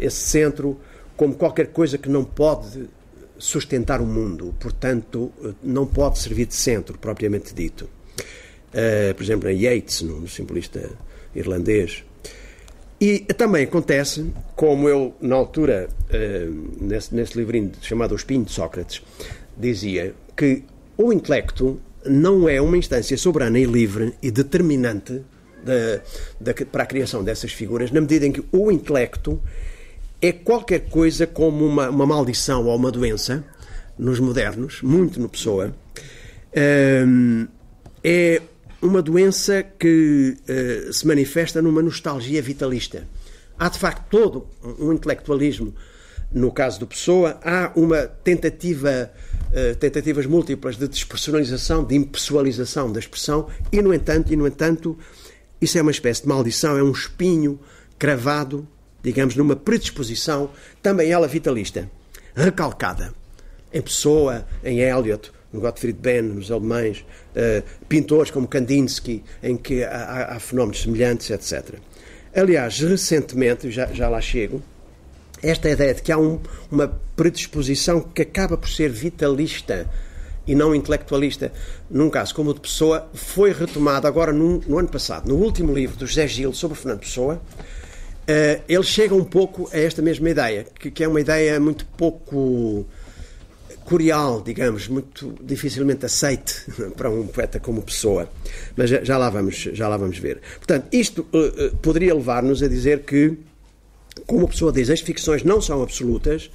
esse centro como qualquer coisa que não pode sustentar o mundo, portanto, não pode servir de centro, propriamente dito. Por exemplo, em Yeats, no, simbolista irlandês. E também acontece, como eu, na altura, nesse, nesse livrinho chamado O Espinho de Sócrates, dizia que o intelecto não é uma instância soberana e livre e determinante para a criação dessas figuras, na medida em que o intelecto é qualquer coisa como uma, uma maldição ou uma doença, nos modernos, muito no Pessoa. Um, é uma doença que uh, se manifesta numa nostalgia vitalista. Há, de facto, todo um intelectualismo no caso do Pessoa, há uma tentativa, uh, tentativas múltiplas de despersonalização, de impessoalização da expressão, e no entanto, e no entanto, isso é uma espécie de maldição, é um espinho cravado, digamos, numa predisposição, também ela vitalista, recalcada. Em Pessoa, em Eliot, no Gottfried Benn, nos alemães, uh, pintores como Kandinsky, em que há, há, fenómenos semelhantes, etc. Aliás, recentemente, já, já lá chego, esta ideia de que há um, uma predisposição que acaba por ser vitalista e não intelectualista, num caso como o de Pessoa, foi retomada agora no, no ano passado, no último livro do José Gil sobre Fernando Pessoa. Uh, ele chega um pouco a esta mesma ideia, que, que é uma ideia muito pouco curial, digamos, muito dificilmente aceite para um poeta como Pessoa. Mas já, já lá, vamos, já lá vamos ver. Portanto, isto uh, uh, poderia levar-nos a dizer que como a pessoa diz, as ficções não são absolutas,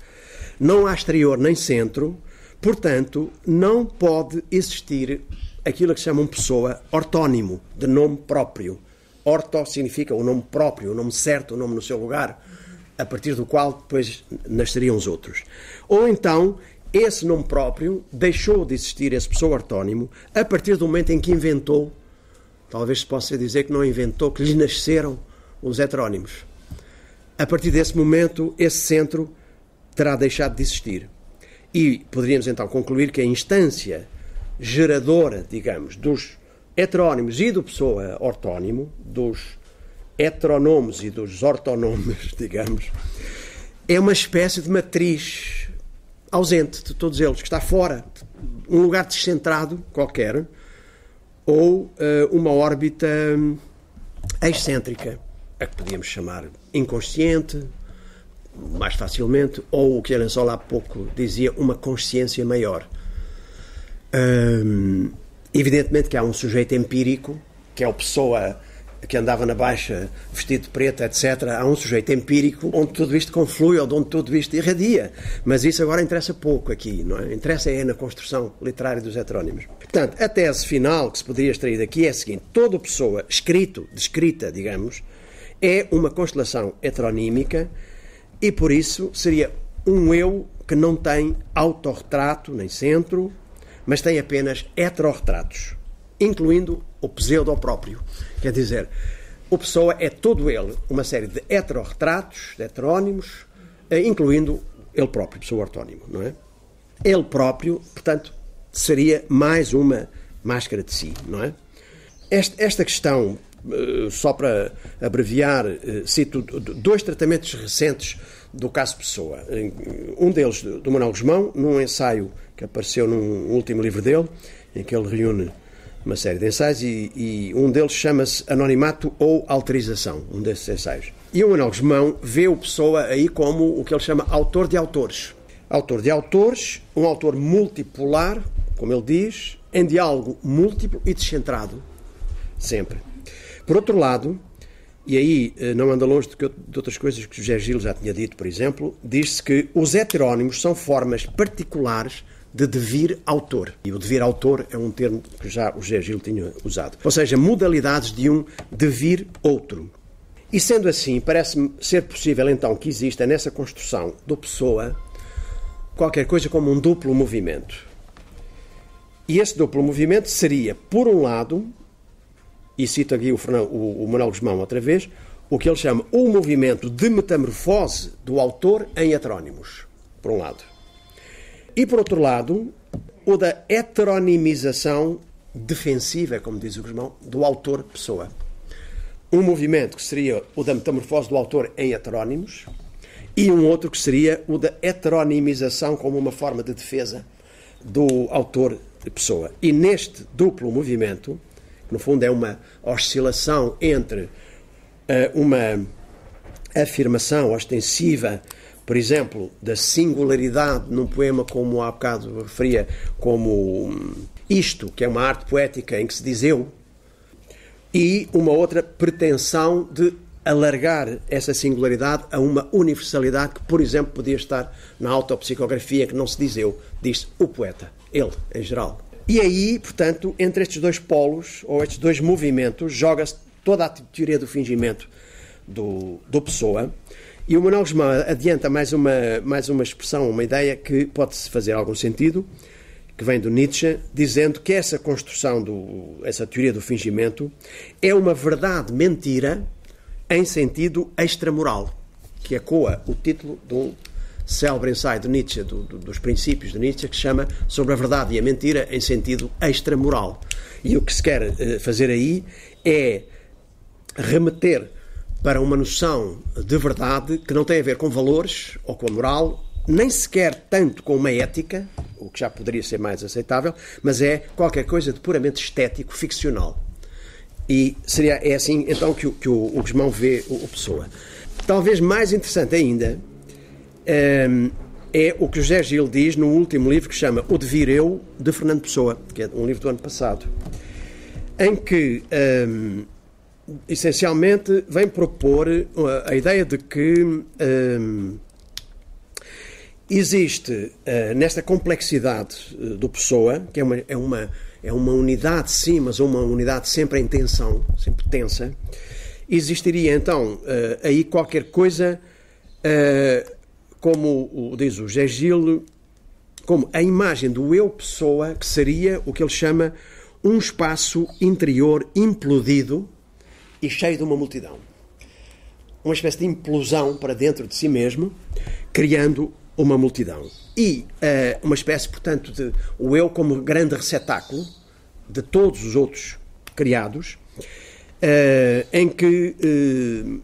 não há exterior nem centro, portanto, não pode existir aquilo que se chama uma pessoa ortónimo, de nome próprio. Orto significa o nome próprio, o nome certo, o nome no seu lugar, a partir do qual depois nasceriam os outros. Ou então, esse nome próprio deixou de existir, esse pessoa ortónimo, a partir do momento em que inventou, talvez se possa dizer que não inventou, que lhe nasceram os heterónimos. A partir desse momento, esse centro terá deixado de existir. E poderíamos então concluir que a instância geradora, digamos, dos heterónimos e do pessoa ortónimo, dos heteronômos e dos ortonômos, digamos, é uma espécie de matriz ausente de todos eles, que está fora, um lugar descentrado qualquer, ou uh, uma órbita hum, excêntrica a que podíamos chamar inconsciente, mais facilmente, ou o que a Lençola há pouco dizia, uma consciência maior. Hum, evidentemente que há um sujeito empírico, que é a pessoa que andava na baixa vestido de preto, etc. Há um sujeito empírico onde tudo isto conflui ou onde tudo isto irradia. Mas isso agora interessa pouco aqui, não é? Interessa é na construção literária dos heterónimos. Portanto, a tese final que se poderia extrair daqui é a seguinte: toda pessoa escrito, descrita, digamos, é uma constelação heteronímica e por isso seria um eu que não tem autorretrato nem centro, mas tem apenas heterorretratos, incluindo o pseudo próprio. Quer dizer, o Pessoa é todo ele uma série de heterorretratos, de heterónimos, eh, incluindo ele próprio, Pessoa ortónimo, não é? Ele próprio, portanto, seria mais uma máscara de si, não é? Esta questão eh, só para abreviar, eh, cito dois tratamentos recentes do caso Pessoa. Um deles do Manuel Guzmão, num ensaio que apareceu num último livro dele, em que ele reúne uma série de ensaios, e, e um deles chama-se Anonimato ou Alterização, um desses ensaios. E o Manuel Guzmão vê o Pessoa aí como o que ele chama autor de autores. Autor de autores, um autor multipolar, como ele diz, em diálogo múltiplo e descentrado, sempre. Por outro lado, e aí eh, não anda longe de, outras coisas que o José Gil já tinha dito, por exemplo, diz-se que os heterónimos são formas particulares de devir autor. E o devir autor é um termo que já o José Gil tinha usado. Ou seja, modalidades de um devir outro. E sendo assim, parece-me ser possível então que exista nessa construção do Pessoa qualquer coisa como um duplo movimento. E esse duplo movimento seria, por um lado, e cito aqui o, Fernando, o, o Manuel Guzmão outra vez, o que ele chama o movimento de metamorfose do autor em heterónimos, por um lado. E por outro lado, o da heteronimização defensiva, como diz o Guzmão, do autor-pessoa. Um movimento que seria o da metamorfose do autor em heterónimos e um outro que seria o da heteronimização como uma forma de defesa do autor-pessoa. E neste duplo movimento, no fundo é uma oscilação entre uh, uma afirmação ostensiva por exemplo, da singularidade num poema como há bocado referia, como hum, isto, que é uma arte poética em que se diz eu, e uma outra pretensão de alargar essa singularidade a uma universalidade que, por exemplo, podia estar na autopsicografia, que não se diz eu, diz o poeta, ele, em geral. E aí, portanto, entre estes dois polos, ou estes dois movimentos, joga-se toda a teoria do fingimento do, do Pessoa. E o Manuel Guzmão adianta mais uma, mais uma expressão, uma ideia que pode-se fazer algum sentido, que vem do Nietzsche, dizendo que essa construção, do, essa teoria do fingimento, é uma verdade mentira em sentido extramoral, que ecoa o título um célebre ensaio de Nietzsche, do, do, dos princípios de Nietzsche, que se chama Sobre a Verdade e a Mentira em sentido extramoral. E o que se quer uh, fazer aí é remeter para uma noção de verdade que não tem a ver com valores ou com a moral, nem sequer tanto com uma ética, o que já poderia ser mais aceitável, mas é qualquer coisa de puramente estético, ficcional. E seria, é assim então que, que o, o Guzmão vê o, o Pessoa. Talvez mais interessante ainda um, é o que José Gil diz no último livro que chama O Devir Eu, de Fernando Pessoa, que é um livro do ano passado, em que um, essencialmente vem propor uh, a ideia de que um, existe uh, nesta complexidade uh, do Pessoa, que é uma, é, uma, é uma unidade sim, mas uma unidade sempre em tensão, sempre tensa, existiria então uh, aí qualquer coisa, como diz o Gé Gil, como a imagem do eu pessoa, que seria o que ele chama um espaço interior implodido e cheio de uma multidão. Uma espécie de implosão para dentro de si mesmo, criando uma multidão. E uh, uma espécie, portanto, de o eu como grande receptáculo de todos os outros criados, uh, em que uh,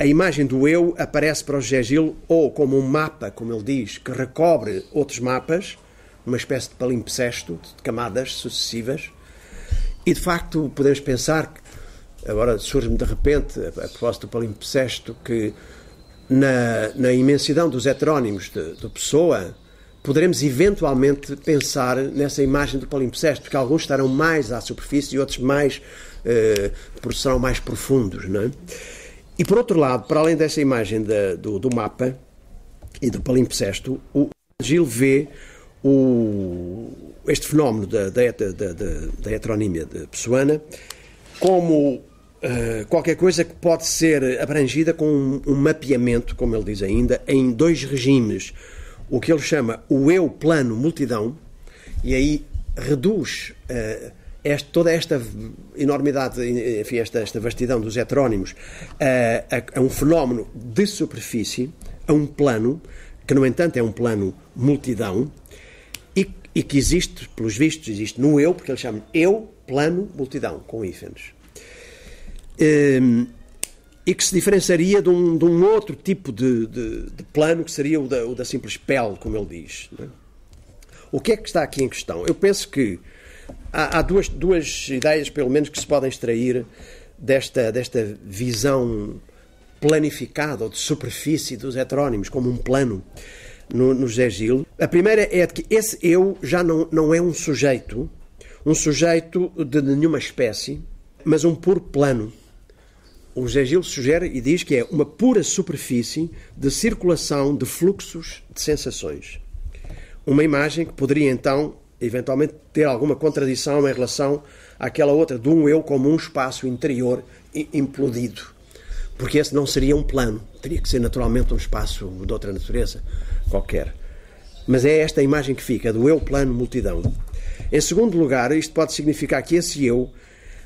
a imagem do eu aparece para o José Gil ou como um mapa, como ele diz, que recobre outros mapas, uma espécie de palimpsesto de camadas sucessivas. E de facto podemos pensar Agora surge-me de repente, a, propósito do palimpsesto, que na, na imensidão dos heterónimos de Pessoa, poderemos eventualmente pensar nessa imagem do palimpsesto, porque alguns estarão mais à superfície e outros mais, eh, serão mais profundos. Não é? E por outro lado, para além dessa imagem da, do, do, mapa e do palimpsesto, o Gil vê o, este fenómeno da, da, da, da heteronímia de pessoana como Uh, qualquer coisa que pode ser abrangida com um, um, mapeamento, como ele diz ainda, em dois regimes. O que ele chama o eu plano multidão, e aí reduz uh, este, toda esta enormidade, enfim, esta, esta vastidão dos heterónimos a, a um fenómeno de superfície, a um plano, que no entanto é um plano multidão, e, e que existe, pelos vistos, existe no eu, porque ele chama eu plano multidão, com hífenes. Ehm, e que se diferenciaria de um, de um outro tipo de, de, de, plano, que seria o da, o da simples pele, como ele diz. É? O que é que está aqui em questão? Eu penso que há, há, duas, duas ideias, pelo menos, que se podem extrair desta, desta visão planificada ou de superfície dos heterónimos, como um plano no, no José Gil. A primeira é de que esse eu já não, não é um sujeito, um sujeito de nenhuma espécie, mas um puro plano o José Gil sugere e diz que é uma pura superfície de circulação de fluxos de sensações. Uma imagem que poderia então, eventualmente, ter alguma contradição em relação àquela outra de um eu como um espaço interior implodido. Porque esse não seria um plano, teria que ser naturalmente um espaço de outra natureza qualquer. Mas é esta imagem que fica, do eu plano multidão. Em segundo lugar, isto pode significar que esse eu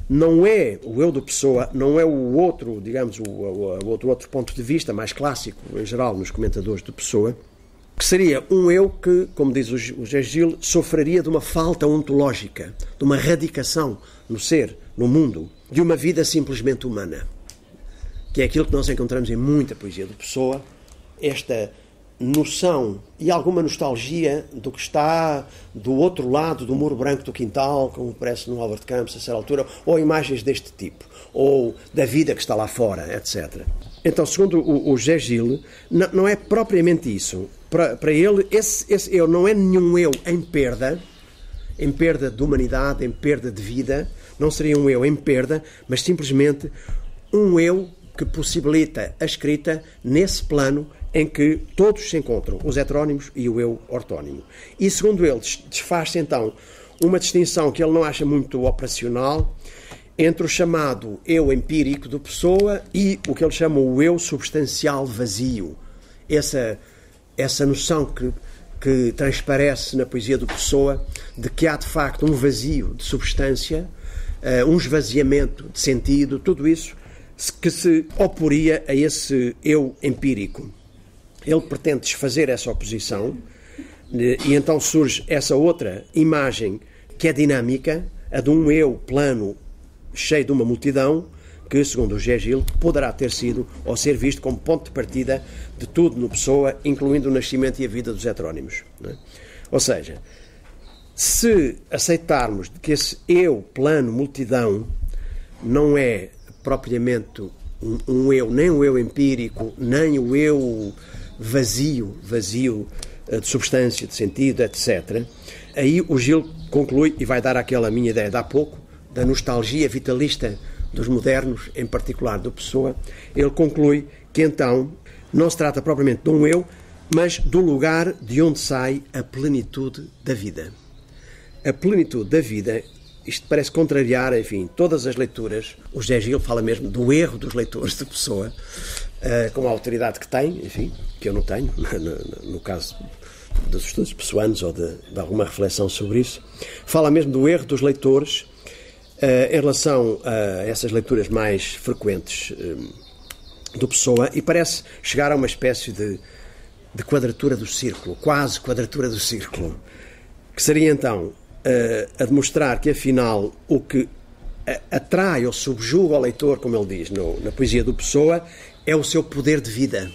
não é o eu do Pessoa, não é o outro, digamos, o, o, outro, outro ponto de vista mais clássico, em geral, nos comentadores do Pessoa, que seria um eu que, como diz o, o Gil, sofreria de uma falta ontológica, de uma radicação no ser, no mundo, de uma vida simplesmente humana. Que é aquilo que nós encontramos em muita poesia do Pessoa, esta noção e alguma nostalgia do que está do outro lado do muro branco do quintal, como parece no Albert Campos a certa altura, ou imagens deste tipo, ou da vida que está lá fora, etc. então, segundo o, o Gil, não, é propriamente isso. Para, ele, esse, esse eu não é nenhum eu em perda, em perda de humanidade, em perda de vida, não seria um eu em perda, mas simplesmente um eu que possibilita a escrita nesse plano em que todos se encontram, os heterónimos e o eu ortónimo. E segundo ele, desfaz-se então uma distinção que ele não acha muito operacional entre o chamado eu empírico do Pessoa e o que ele chama o eu substancial vazio. Essa, essa noção que, que transparece na poesia do Pessoa de que há de facto um vazio de substância, uh, um esvaziamento de sentido, tudo isso que se oporia a esse eu empírico. Ele pretende desfazer essa oposição e então surge essa outra imagem que é dinâmica, a de um eu plano cheio de uma multidão, que, segundo o G. Gil, poderá ter sido ou ser visto como ponto de partida de tudo no Pessoa, incluindo o nascimento e a vida dos heterónimos. É? Ou seja, se aceitarmos que esse eu, plano, multidão, não é propriamente um, um eu, nem o eu empírico, nem o eu vazio, vazio eh, de substância, de sentido, etc., aí o Gil conclui, e vai dar aquela minha ideia de há pouco, da nostalgia vitalista dos modernos, em particular do Pessoa, ele conclui que então não se trata propriamente de um eu, mas do lugar de onde sai a plenitude da vida. A plenitude da vida, isto parece contrariar, enfim, todas as leituras. O José Gil fala mesmo do erro dos leitores de Pessoa, uh, com a autoridade que tem, enfim, que eu não tenho, no, no caso dos estudos pessoanos ou de, de, alguma reflexão sobre isso. Fala mesmo do erro dos leitores em relação a essas leituras mais frequentes uh, do Pessoa e parece chegar a uma espécie de, de quadratura do círculo, quase quadratura do círculo, que seria então uh, a demonstrar que afinal o que atrai ou subjuga o leitor, como ele diz no, na poesia do Pessoa, é o seu poder de vida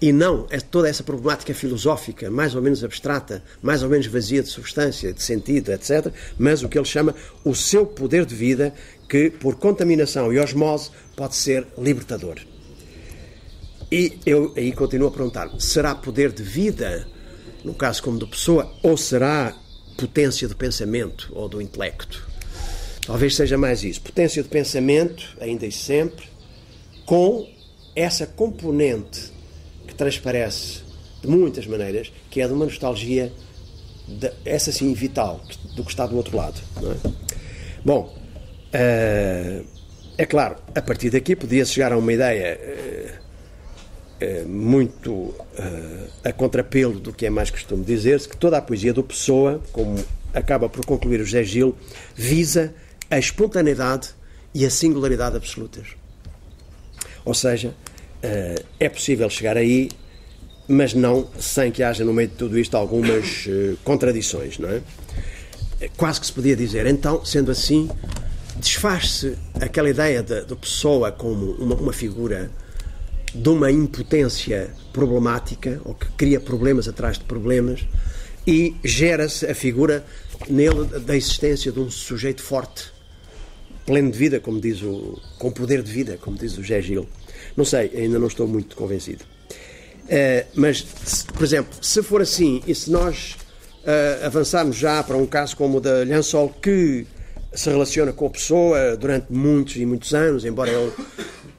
e não é toda essa problemática filosófica, mais ou menos abstrata, mais ou menos vazia de substância, de sentido, etc., mas o que ele chama o seu poder de vida, que por contaminação e osmose pode ser libertador. E eu aí continuo a perguntar: será poder de vida, no caso como do pessoa, ou será potência do pensamento ou do intelecto? Talvez seja mais isso. Potência do pensamento, ainda e sempre, com essa componente transparece de muitas maneiras, que é de uma nostalgia, de, essa sim vital, do que está do outro lado. É? Bom, uh, é claro, a partir daqui podia chegar a uma ideia uh, uh, muito a contrapelo do que é mais costume dizer-se, que toda a poesia do Pessoa, como acaba por concluir o José Gil, visa a espontaneidade e a singularidade absolutas. Ou seja, é possível chegar aí, mas não sem que haja no meio de tudo isto algumas uh, contradições, não é? Quase que se podia dizer, então, sendo assim, desfaz-se aquela ideia de, de pessoa como uma, uma figura de uma impotência problemática, ou que cria problemas atrás de problemas, e gera-se a figura nele da existência de um sujeito forte, pleno de vida, como diz o, com poder de vida, como diz o Gé Gil. Não sei, ainda não estou muito convencido. Uh, mas, se, por exemplo, se for assim e se nós uh, avançarmos já para um caso como o da Lhansol, que se relaciona com a pessoa durante muitos e muitos anos, embora ele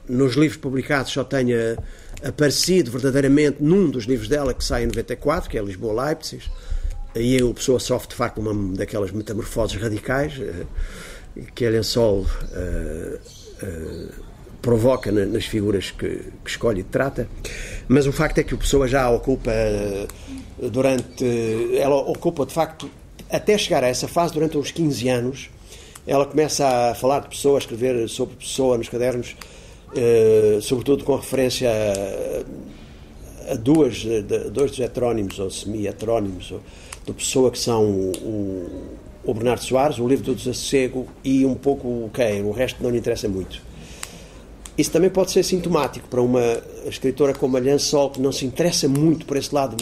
nos livros publicados só tenha aparecido verdadeiramente num dos livros dela que sai em 94, que é Lisboa-Leipzig, aí a pessoa sofre de facto uma daquelas metamorfoses radicais uh, que a Lençol provoca nas figuras que, que, escolhe e trata, mas o facto é que o Pessoa já ocupa eh, durante. Ela ocupa de facto, até chegar a essa fase, durante uns 15 anos, ela começa a falar de Pessoa, a escrever sobre Pessoa nos cadernos, eh, sobretudo com referência a, a duas, dois dos heterónimos, ou semi-heterónimos, do Pessoa, que são o, o Bernardo Soares, o livro do Desassossego e um pouco o Queiro, o resto não lhe interessa muito. Isso também pode ser sintomático para uma escritora como a Sol, que não se interessa muito por esse lado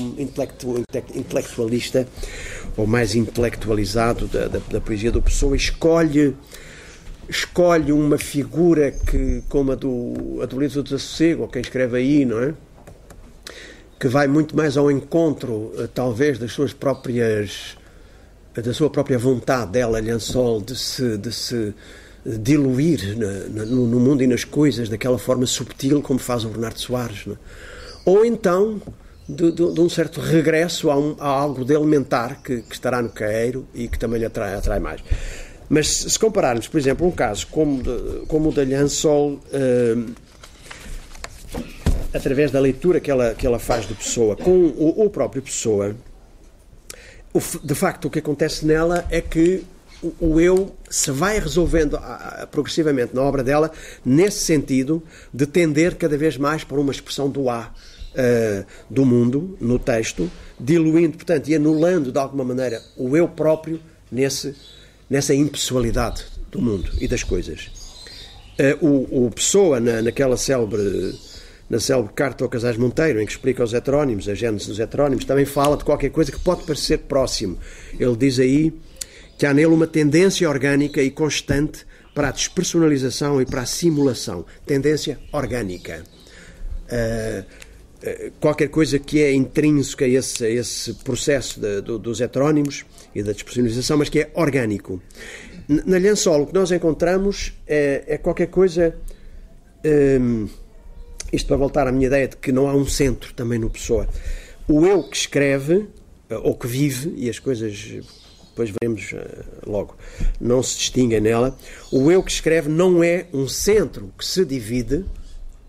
intelectualista ou mais intelectualizado da, da, da poesia do Pessoa, escolhe escolhe uma figura que, como a do, a do livro do Desassossego, ou quem escreve aí, não é? Que vai muito mais ao encontro, eh, talvez, das suas próprias. da sua própria vontade dela, Lençol, de se, de se diluir no, no, mundo e nas coisas daquela forma subtil como faz o Bernardo Soares. Não é? Ou então de, de, de, um certo regresso a, um, a algo de elementar que, que, estará no caeiro e que também lhe atrai, atrai mais. Mas se compararmos, por exemplo, um caso como, de, como o da Lhansol, eh, através da leitura que ela, que ela faz de Pessoa, com o, o próprio Pessoa, o, de facto o que acontece nela é que o, o eu se vai resolvendo progressivamente na obra dela nesse sentido de tender cada vez mais para uma expressão do A uh, do mundo no texto, diluindo, portanto, e anulando de alguma maneira o eu próprio nesse, nessa impessoalidade do mundo e das coisas. Uh, o, o Pessoa, na, naquela célebre, na célebre carta ao Casais Monteiro, em que explica os heterónimos, a gênese dos heterónimos, também fala de qualquer coisa que pode parecer próximo. Ele diz aí que há nele uma tendência orgânica e constante para a despersonalização e para a simulação. Tendência orgânica. Uh, qualquer coisa que é intrínseca a esse, esse processo de, do, dos heterónimos e da despersonalização, mas que é orgânico. Na Lençol, o que nós encontramos é, é qualquer coisa. Hum, isto para voltar à minha ideia de que não há um centro também no Pessoa. O eu que escreve, eh, ou que vive, e as coisas depois veremos logo, não se distinguem nela. O eu que escreve não é um centro que se divide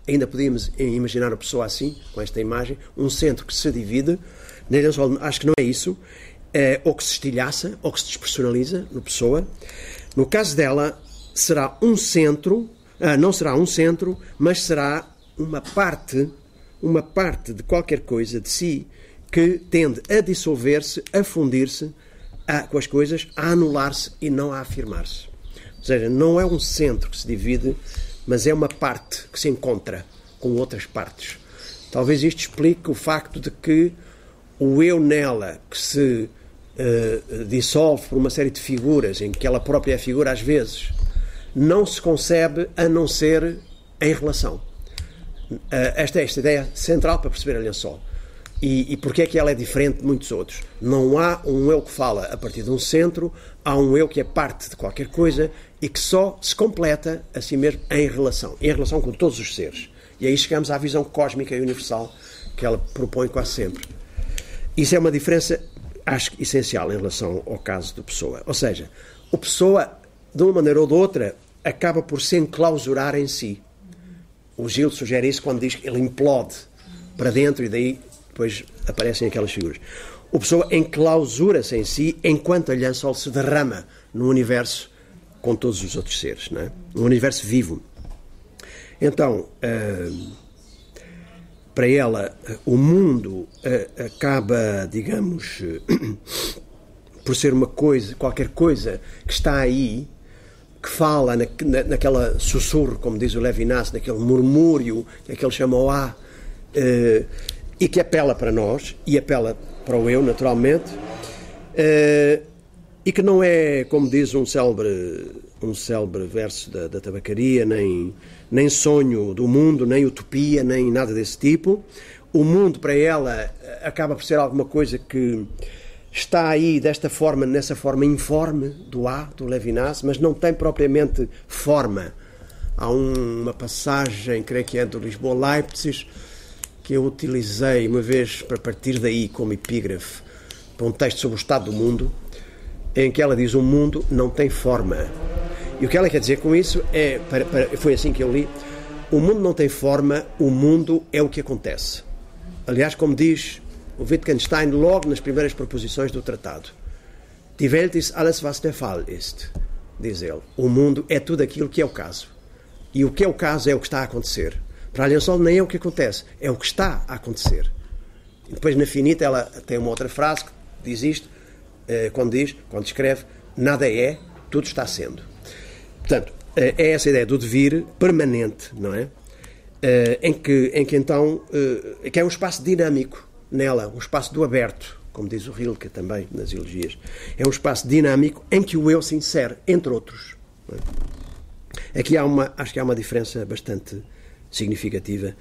ainda podíamos imaginar a pessoa assim, com esta imagem, um centro que se divide, acho que não é isso, é, ou que se estilhaça, ou que se despersonaliza no pessoa. No caso dela, será um centro, ah, não será um centro, mas será uma parte, uma parte de qualquer coisa de si que tende a dissolver-se, a fundir-se com as coisas, a anular-se e não a afirmar-se. Ou seja, não é um centro que se divide, mas é uma parte que se encontra com outras partes. Talvez isto explique o facto de que o eu nela, que se uh, dissolve por uma série de figuras, em que ela própria é figura às vezes, não se concebe a não ser em relação. Uh, esta é esta ideia central para perceber a lençol. E, e porque é que ela é diferente de muitos outros? Não há um eu que fala a partir de um centro, há um eu que é parte de qualquer coisa e que só se completa a si mesmo em relação, em relação com todos os seres. E aí chegamos à visão cósmica e universal que ela propõe quase sempre. Isso é uma diferença, acho que essencial em relação ao caso do Pessoa. Ou seja, o Pessoa, de uma maneira ou de outra, acaba por se enclausurar em si. O Gil sugere isso quando diz que ele implode para dentro e daí depois aparecem aquelas figuras. O Pessoa enclausura-se em si enquanto a Lhançol se derrama no universo com todos os outros seres, não é? um universo vivo. Então, uh, para ela, o mundo uh, acaba, digamos, por ser uma coisa, qualquer coisa que está aí, que fala na, na, naquela sussurro, como diz o Levinas, naquele murmúrio que é ele chama o A, uh, e que apela para nós, e apela para o eu, naturalmente, e que não é, como diz um célebre, um célebre verso da, da tabacaria, nem, nem sonho do mundo, nem utopia, nem nada desse tipo. O mundo, para ela, acaba por ser alguma coisa que está aí desta forma, nessa forma informe do A, do Levinas, mas não tem propriamente forma. Há um, uma passagem, creio que é do Lisboa-Leipzig, que eu utilizei uma vez para partir daí como epígrafe para um texto sobre o estado do mundo, em que ela diz: O mundo não tem forma. E o que ela quer dizer com isso é: para, para, foi assim que eu li, o mundo não tem forma, o mundo é o que acontece. Aliás, como diz o Wittgenstein logo nas primeiras proposições do tratado: Die Welt ist alles, was der Fall ist. Diz ele: O mundo é tudo aquilo que é o caso. E o que é o caso é o que está a acontecer. Para a Lençol nem é o que acontece, é o que está a acontecer. E depois, na finita, ela tem uma outra frase que diz isto: eh, quando diz, quando escreve, nada é, tudo está sendo. Portanto, eh, é essa ideia do devir permanente, não é? Eh, em que, em que então, que é um espaço dinâmico nela, um espaço do aberto, como diz o Rilke também nas elogias. É um espaço dinâmico em que o eu se insere, entre outros. É? Aqui há uma, acho que há uma diferença bastante significativa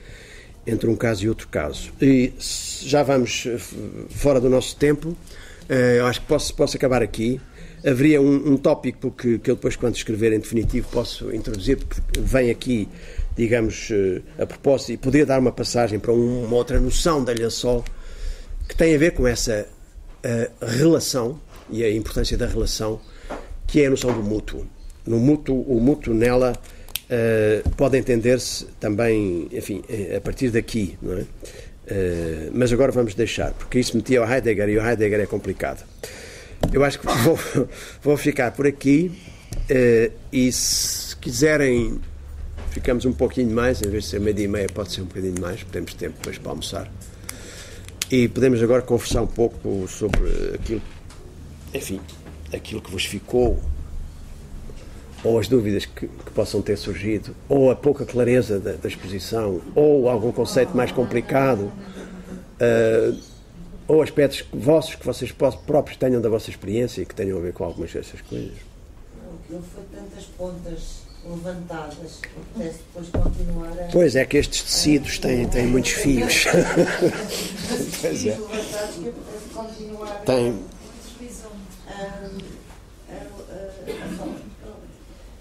entre um caso e outro caso. E já vamos eh, fora do nosso tempo, eu acho que posso, posso acabar aqui. Haveria um, um tópico que, que eu depois, quando escrever em definitivo, posso introduzir, porque vem aqui, digamos, a propósito, e poderia dar uma passagem para uma outra noção da Lençol, que tem a ver com essa relação e a importância da relação, que é a noção do mútuo. No mútuo, o mútuo nela uh, pode entender-se também, enfim, eh, a partir daqui, não é? Uh, mas agora vamos deixar, porque isso metia o Heidegger e o Heidegger é complicado. Eu acho que vou, vou ficar por aqui uh, e se quiserem, ficamos um pouquinho mais, em vez de ser meia e meia, pode ser um bocadinho mais, temos tempo depois para almoçar. E podemos agora conversar um pouco sobre aquilo, enfim, aquilo que vos ficou, ou as dúvidas que, que possam ter surgido, ou a pouca clareza da, da exposição, ou algum conceito mais complicado, uh, ou aspectos vossos que vocês próprios tenham da vossa experiência e que tenham a ver com algumas dessas coisas. Aquilo foi tantas pontas levantadas, pudesse depois continuar a. Pois é que estes tecidos têm, têm muitos fios. pois é. Tem.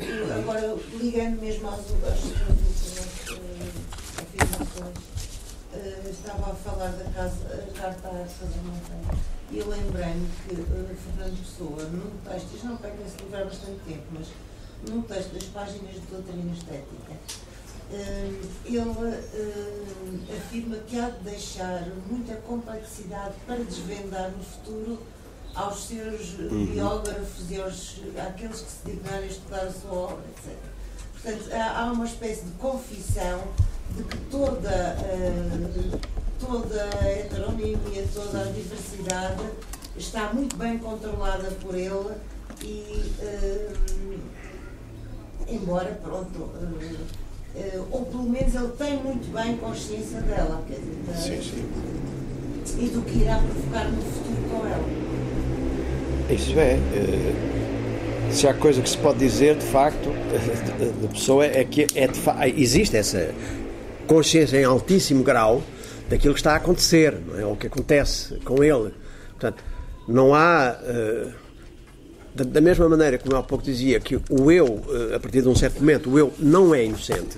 Agora, ligando mesmo às últimas afirmações, estava a falar da casa, carta à Casa Montanha, e lembrei-me que Fernando Pessoa, num texto, isto não pega esse livro bastante tempo, mas num texto das páginas de doutrina estética, ele afirma que há de deixar muita complexidade para desvendar no futuro aos seus uhum. biógrafos e aos, àqueles que se dignarem a estudar a sua obra, etc. Portanto, há uma espécie de confissão de que toda, toda a heteronímia, toda a diversidade está muito bem controlada por ele e embora, pronto, uh, uh, ou pelo menos ele tem muito bem consciência dela, quer dizer, da, sim, sim. e do que irá provocar no futuro com ela. Isso é. Uh, se há coisa que se pode dizer, de facto, da pessoa é que é de, existe essa consciência em altíssimo grau daquilo que está a acontecer, não é? ou que acontece com ele. Portanto, não há. Da, mesma maneira como eu há pouco dizia que o eu, eh, a partir de um certo momento, o eu não é inocente,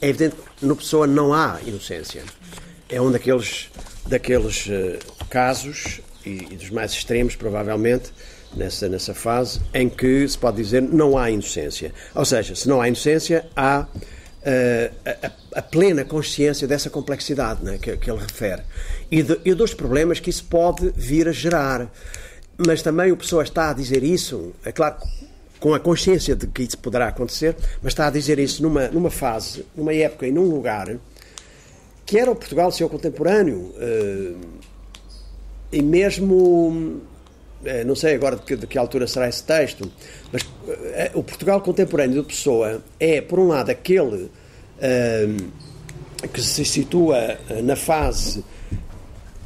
é evidente que no pessoa não há inocência. É um daqueles, daqueles casos, e, e, dos mais extremos, provavelmente, nessa, nessa fase, em que se pode dizer não há inocência. Ou seja, se não há inocência, há uh, a, a, plena consciência dessa complexidade né, que, que ele refere. E, de, e dos problemas que isso pode vir a gerar mas também o pessoa está a dizer isso, é claro, com a consciência de que isso poderá acontecer, mas está a dizer isso numa, numa fase, numa época e num lugar que era o Portugal seu contemporâneo. Eh, e mesmo, eh, não sei agora de que, de que altura será esse texto, mas eh, o Portugal contemporâneo do Pessoa é, por um lado, aquele que se situa na fase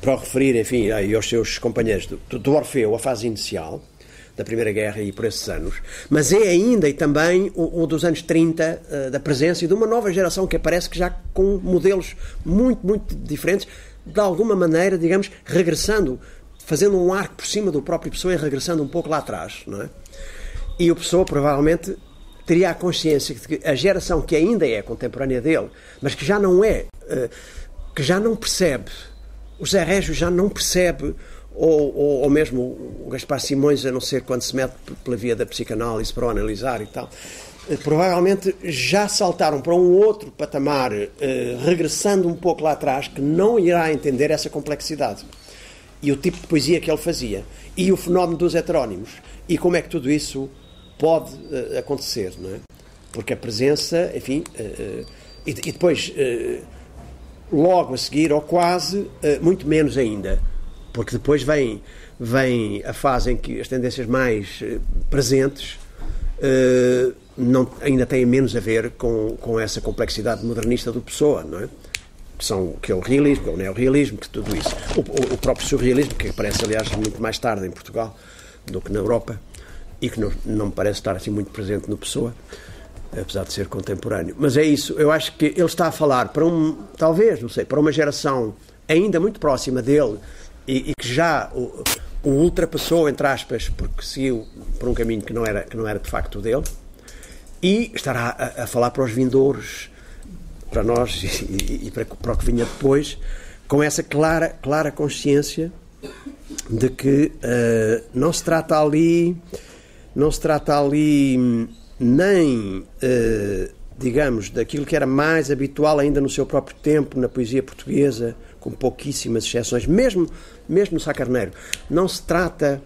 para o referir, enfim, aí aos seus companheiros do, do Orfeu, a fase inicial da Primeira Guerra e por esses anos, mas é ainda e também o dos anos 30 uh, eh, da presença e de uma nova geração que aparece que já com modelos muito, muito diferentes, de alguma maneira, digamos, regressando, fazendo um arco por cima do próprio Pessoa e regressando um pouco lá atrás, não é? E o Pessoa provavelmente teria a consciência de que a geração que ainda é contemporânea dele, mas que já não é, uh, que já não percebe o Zé Régio já não percebe, ou, ou, ou, mesmo o Gaspar Simões, a não ser quando se mete pela via da psicanálise para o analisar e tal, eh, provavelmente já saltaram para um outro patamar, eh, regressando um pouco lá atrás, que não irá entender essa complexidade. E o tipo de poesia que ele fazia. E o fenómeno dos heterónimos. E como é que tudo isso pode eh, acontecer, não é? Porque a presença, enfim. e, e depois logo a seguir, ou quase, muito menos ainda. Porque depois vem, vem a fase em que as tendências mais presentes eh, não, ainda têm menos a ver com, com essa complexidade modernista do Pessoa, não é? Que, são, que é o realismo, que é o neorrealismo, que tudo isso. O, o, próprio surrealismo, que aparece, aliás, muito mais tarde em Portugal do que na Europa e que não, não me parece estar assim muito presente no Pessoa. apesar de ser contemporâneo. Mas é isso, eu acho que ele está a falar para um, talvez, não sei, para uma geração ainda muito próxima dele e, e que já o, o, ultrapassou, entre aspas, porque seguiu por um caminho que não era, que não era de facto dele, e estará a, a falar para os vindouros, para nós e, e, para, para o que vinha depois, com essa clara, clara consciência de que uh, não se trata ali não se trata ali nem, uh, digamos, daquilo que era mais habitual ainda no seu próprio tempo na poesia portuguesa, com pouquíssimas exceções, mesmo, mesmo no Sá Carneiro. Não se trata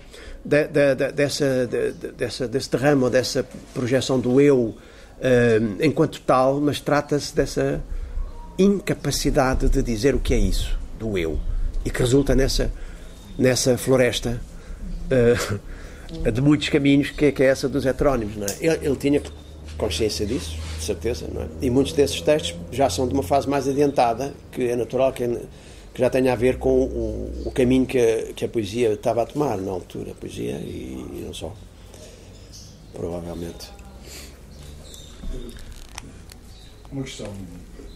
de, de, de, dessa, dessa, desse derrame dessa projeção do eu uh, enquanto tal, mas trata-se dessa incapacidade de dizer o que é isso, do eu, e que resulta nessa, nessa floresta. Uh, de muitos caminhos, que é, que é essa dos heterónimos. Não é? ele, ele, tinha consciência disso, de certeza, não é? e muitos desses textos já são de uma fase mais adiantada, que é natural que, que já tenha a ver com o, o caminho que a, que a, poesia estava a tomar na altura, a poesia e, e não só. Provavelmente. Uma questão,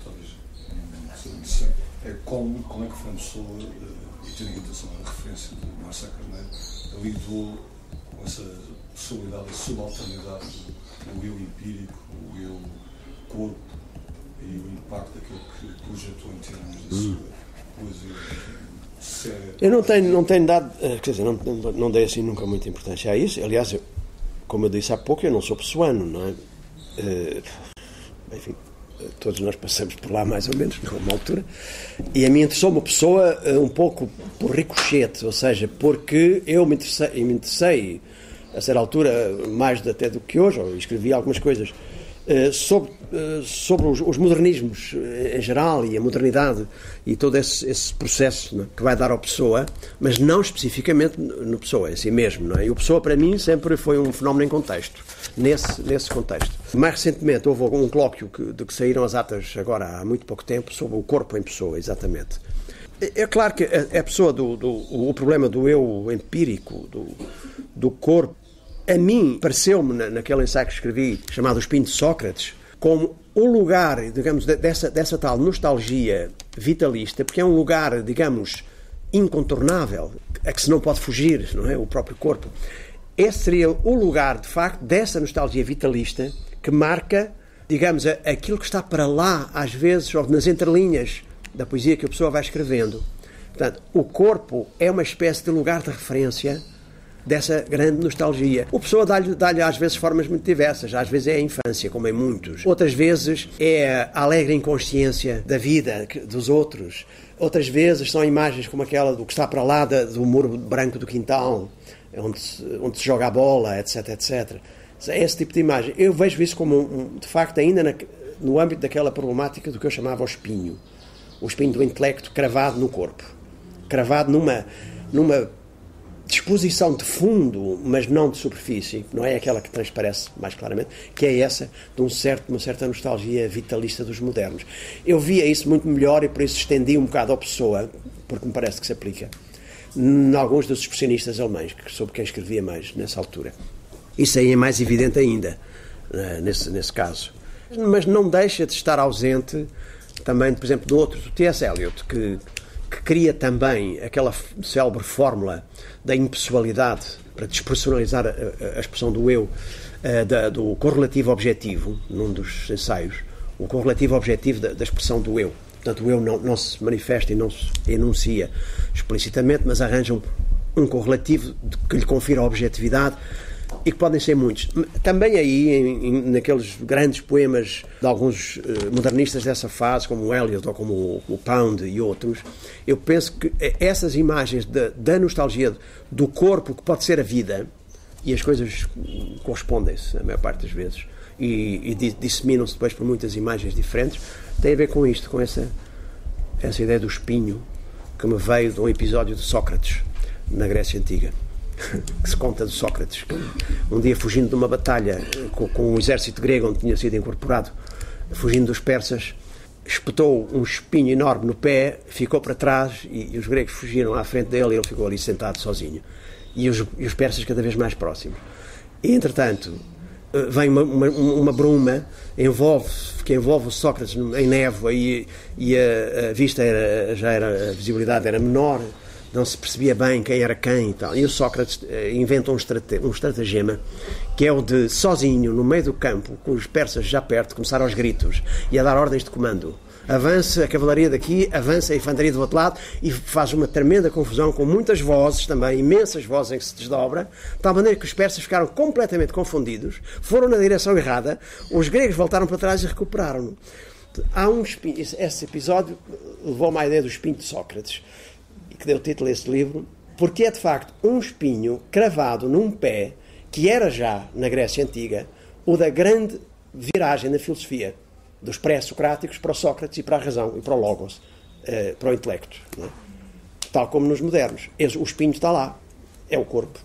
talvez, é como, como é que Pessoa, eh, e tendo em consideração a referência do Márcio Carneiro, lidou com essa possibilidade e subalternidade do eu empírico, o eu corpo e o impacto daquilo que projetou em termos da sua Eu não tenho, não tenho dado, eh, quer dizer, não, não, dei assim nunca muita importância a isso. Aliás, eu, como eu disse há pouco, eu não sou pessoano, não é? Uh, enfim, todos nós passamos por lá mais ou menos, numa altura, e a mim interessou uma pessoa um pouco por ricochete, ou seja, porque eu me interessei, me interessei a certa altura, mais até do que hoje, ou escrevi algumas coisas eh, sobre, eh, sobre os, os, modernismos eh, em geral e a modernidade e todo esse, esse processo é? que vai dar ao Pessoa, mas não especificamente no Pessoa, em si mesmo. Não é? E o Pessoa, para mim, sempre foi um fenómeno em contexto, nesse, nesse contexto. Mais recentemente houve um colóquio que, de que saíram as atas agora há muito pouco tempo sobre o corpo em Pessoa, exatamente. É, é claro que a, a pessoa do, do, o problema do eu empírico, do, do corpo, a mim, pareceu-me, naquele ensaio que escrevi, chamado O Espinho de Sócrates, como o lugar, digamos, dessa, dessa tal nostalgia vitalista, porque é um lugar, digamos, incontornável, a que se não pode fugir, não é? O próprio corpo. Esse seria o lugar, de facto, dessa nostalgia vitalista que marca, digamos, aquilo que está para lá, às vezes, ou nas entrelinhas da poesia que a pessoa vai escrevendo. Portanto, o corpo é uma espécie de lugar de referência dessa grande nostalgia. O pessoa dá-lhe dá às vezes formas muito diversas, às vezes é a infância, como em muitos, outras vezes é a alegre inconsciência da vida dos outros, outras vezes são imagens como aquela do que está para lá do muro branco do quintal, onde se, onde se joga a bola, etc, etc. É esse tipo de imagem. Eu vejo isso como, um, de facto, ainda na, no âmbito daquela problemática do que eu chamava o espinho. O espinho do intelecto cravado no corpo. Cravado numa, numa disposição de fundo, mas não de superfície, não é aquela que transparece mais claramente, que é essa de um certo, uma certa nostalgia vitalista dos modernos. Eu via isso muito melhor e por isso estendi um bocado à pessoa, porque me parece que se aplica, em alguns dos expressionistas alemães, sobre quem escrevia mais nessa altura. Isso aí é mais evidente ainda, né, nesse, nesse caso. Mas não deixa de estar ausente também, por exemplo, do outro, do T.S. Eliot, que que cria também aquela célebre fórmula da impessoalidade para despersonalizar a, expressão do eu, da, do correlativo objetivo, num dos ensaios, o correlativo objetivo da, da expressão do eu. Portanto, o eu não, não, se manifesta e não se enuncia explicitamente, mas arranja um, um correlativo que lhe confira a objetividade e que podem ser muitos. Também aí, em, em, naqueles grandes poemas de alguns uh, modernistas dessa fase, como Eliot ou como o, o, Pound e outros, eu penso que essas imagens da, da nostalgia do corpo que pode ser a vida, e as coisas correspondem-se, a maior parte das vezes, e, e disseminam-se depois por muitas imagens diferentes, tem a ver com isto, com essa, essa ideia do espinho que me veio de um episódio de Sócrates, na Grécia Antiga que se conta de Sócrates, que um dia fugindo de uma batalha com, com um exército grego onde tinha sido incorporado, fugindo dos persas, espetou um espinho enorme no pé, ficou para trás e, e, os gregos fugiram à frente dele e ele ficou ali sentado sozinho. E os, e os persas cada vez mais próximos. E, entretanto, eh, vem uma, uma, uma, bruma envolve, que envolve Sócrates em névoa e, e a, a, vista era, já era, a visibilidade era menor, não se percebia bem quem era quem e tal. E o Sócrates eh, inventa um, estrate, um estratagema que é o de, sozinho, no meio do campo, com os persas já perto, começar aos gritos e a dar ordens de comando avança a cavalaria daqui, avança a infantaria do outro lado e faz uma tremenda confusão com muitas vozes também, imensas vozes em que se desdobra, de tal maneira que os persas ficaram completamente confundidos, foram na direção errada, os gregos voltaram para trás e recuperaram-no. Há um espinho, esse episódio levou-me à ideia do espinho de Sócrates, que deu título a este livro, porque é de facto um espinho cravado num pé que era já, na Grécia Antiga, o da grande viragem na filosofia dos pré-socráticos para o Sócrates e para a razão e para o Logos, eh, para o intelecto. É? Tal como nos modernos. O espinho está lá. É o corpo.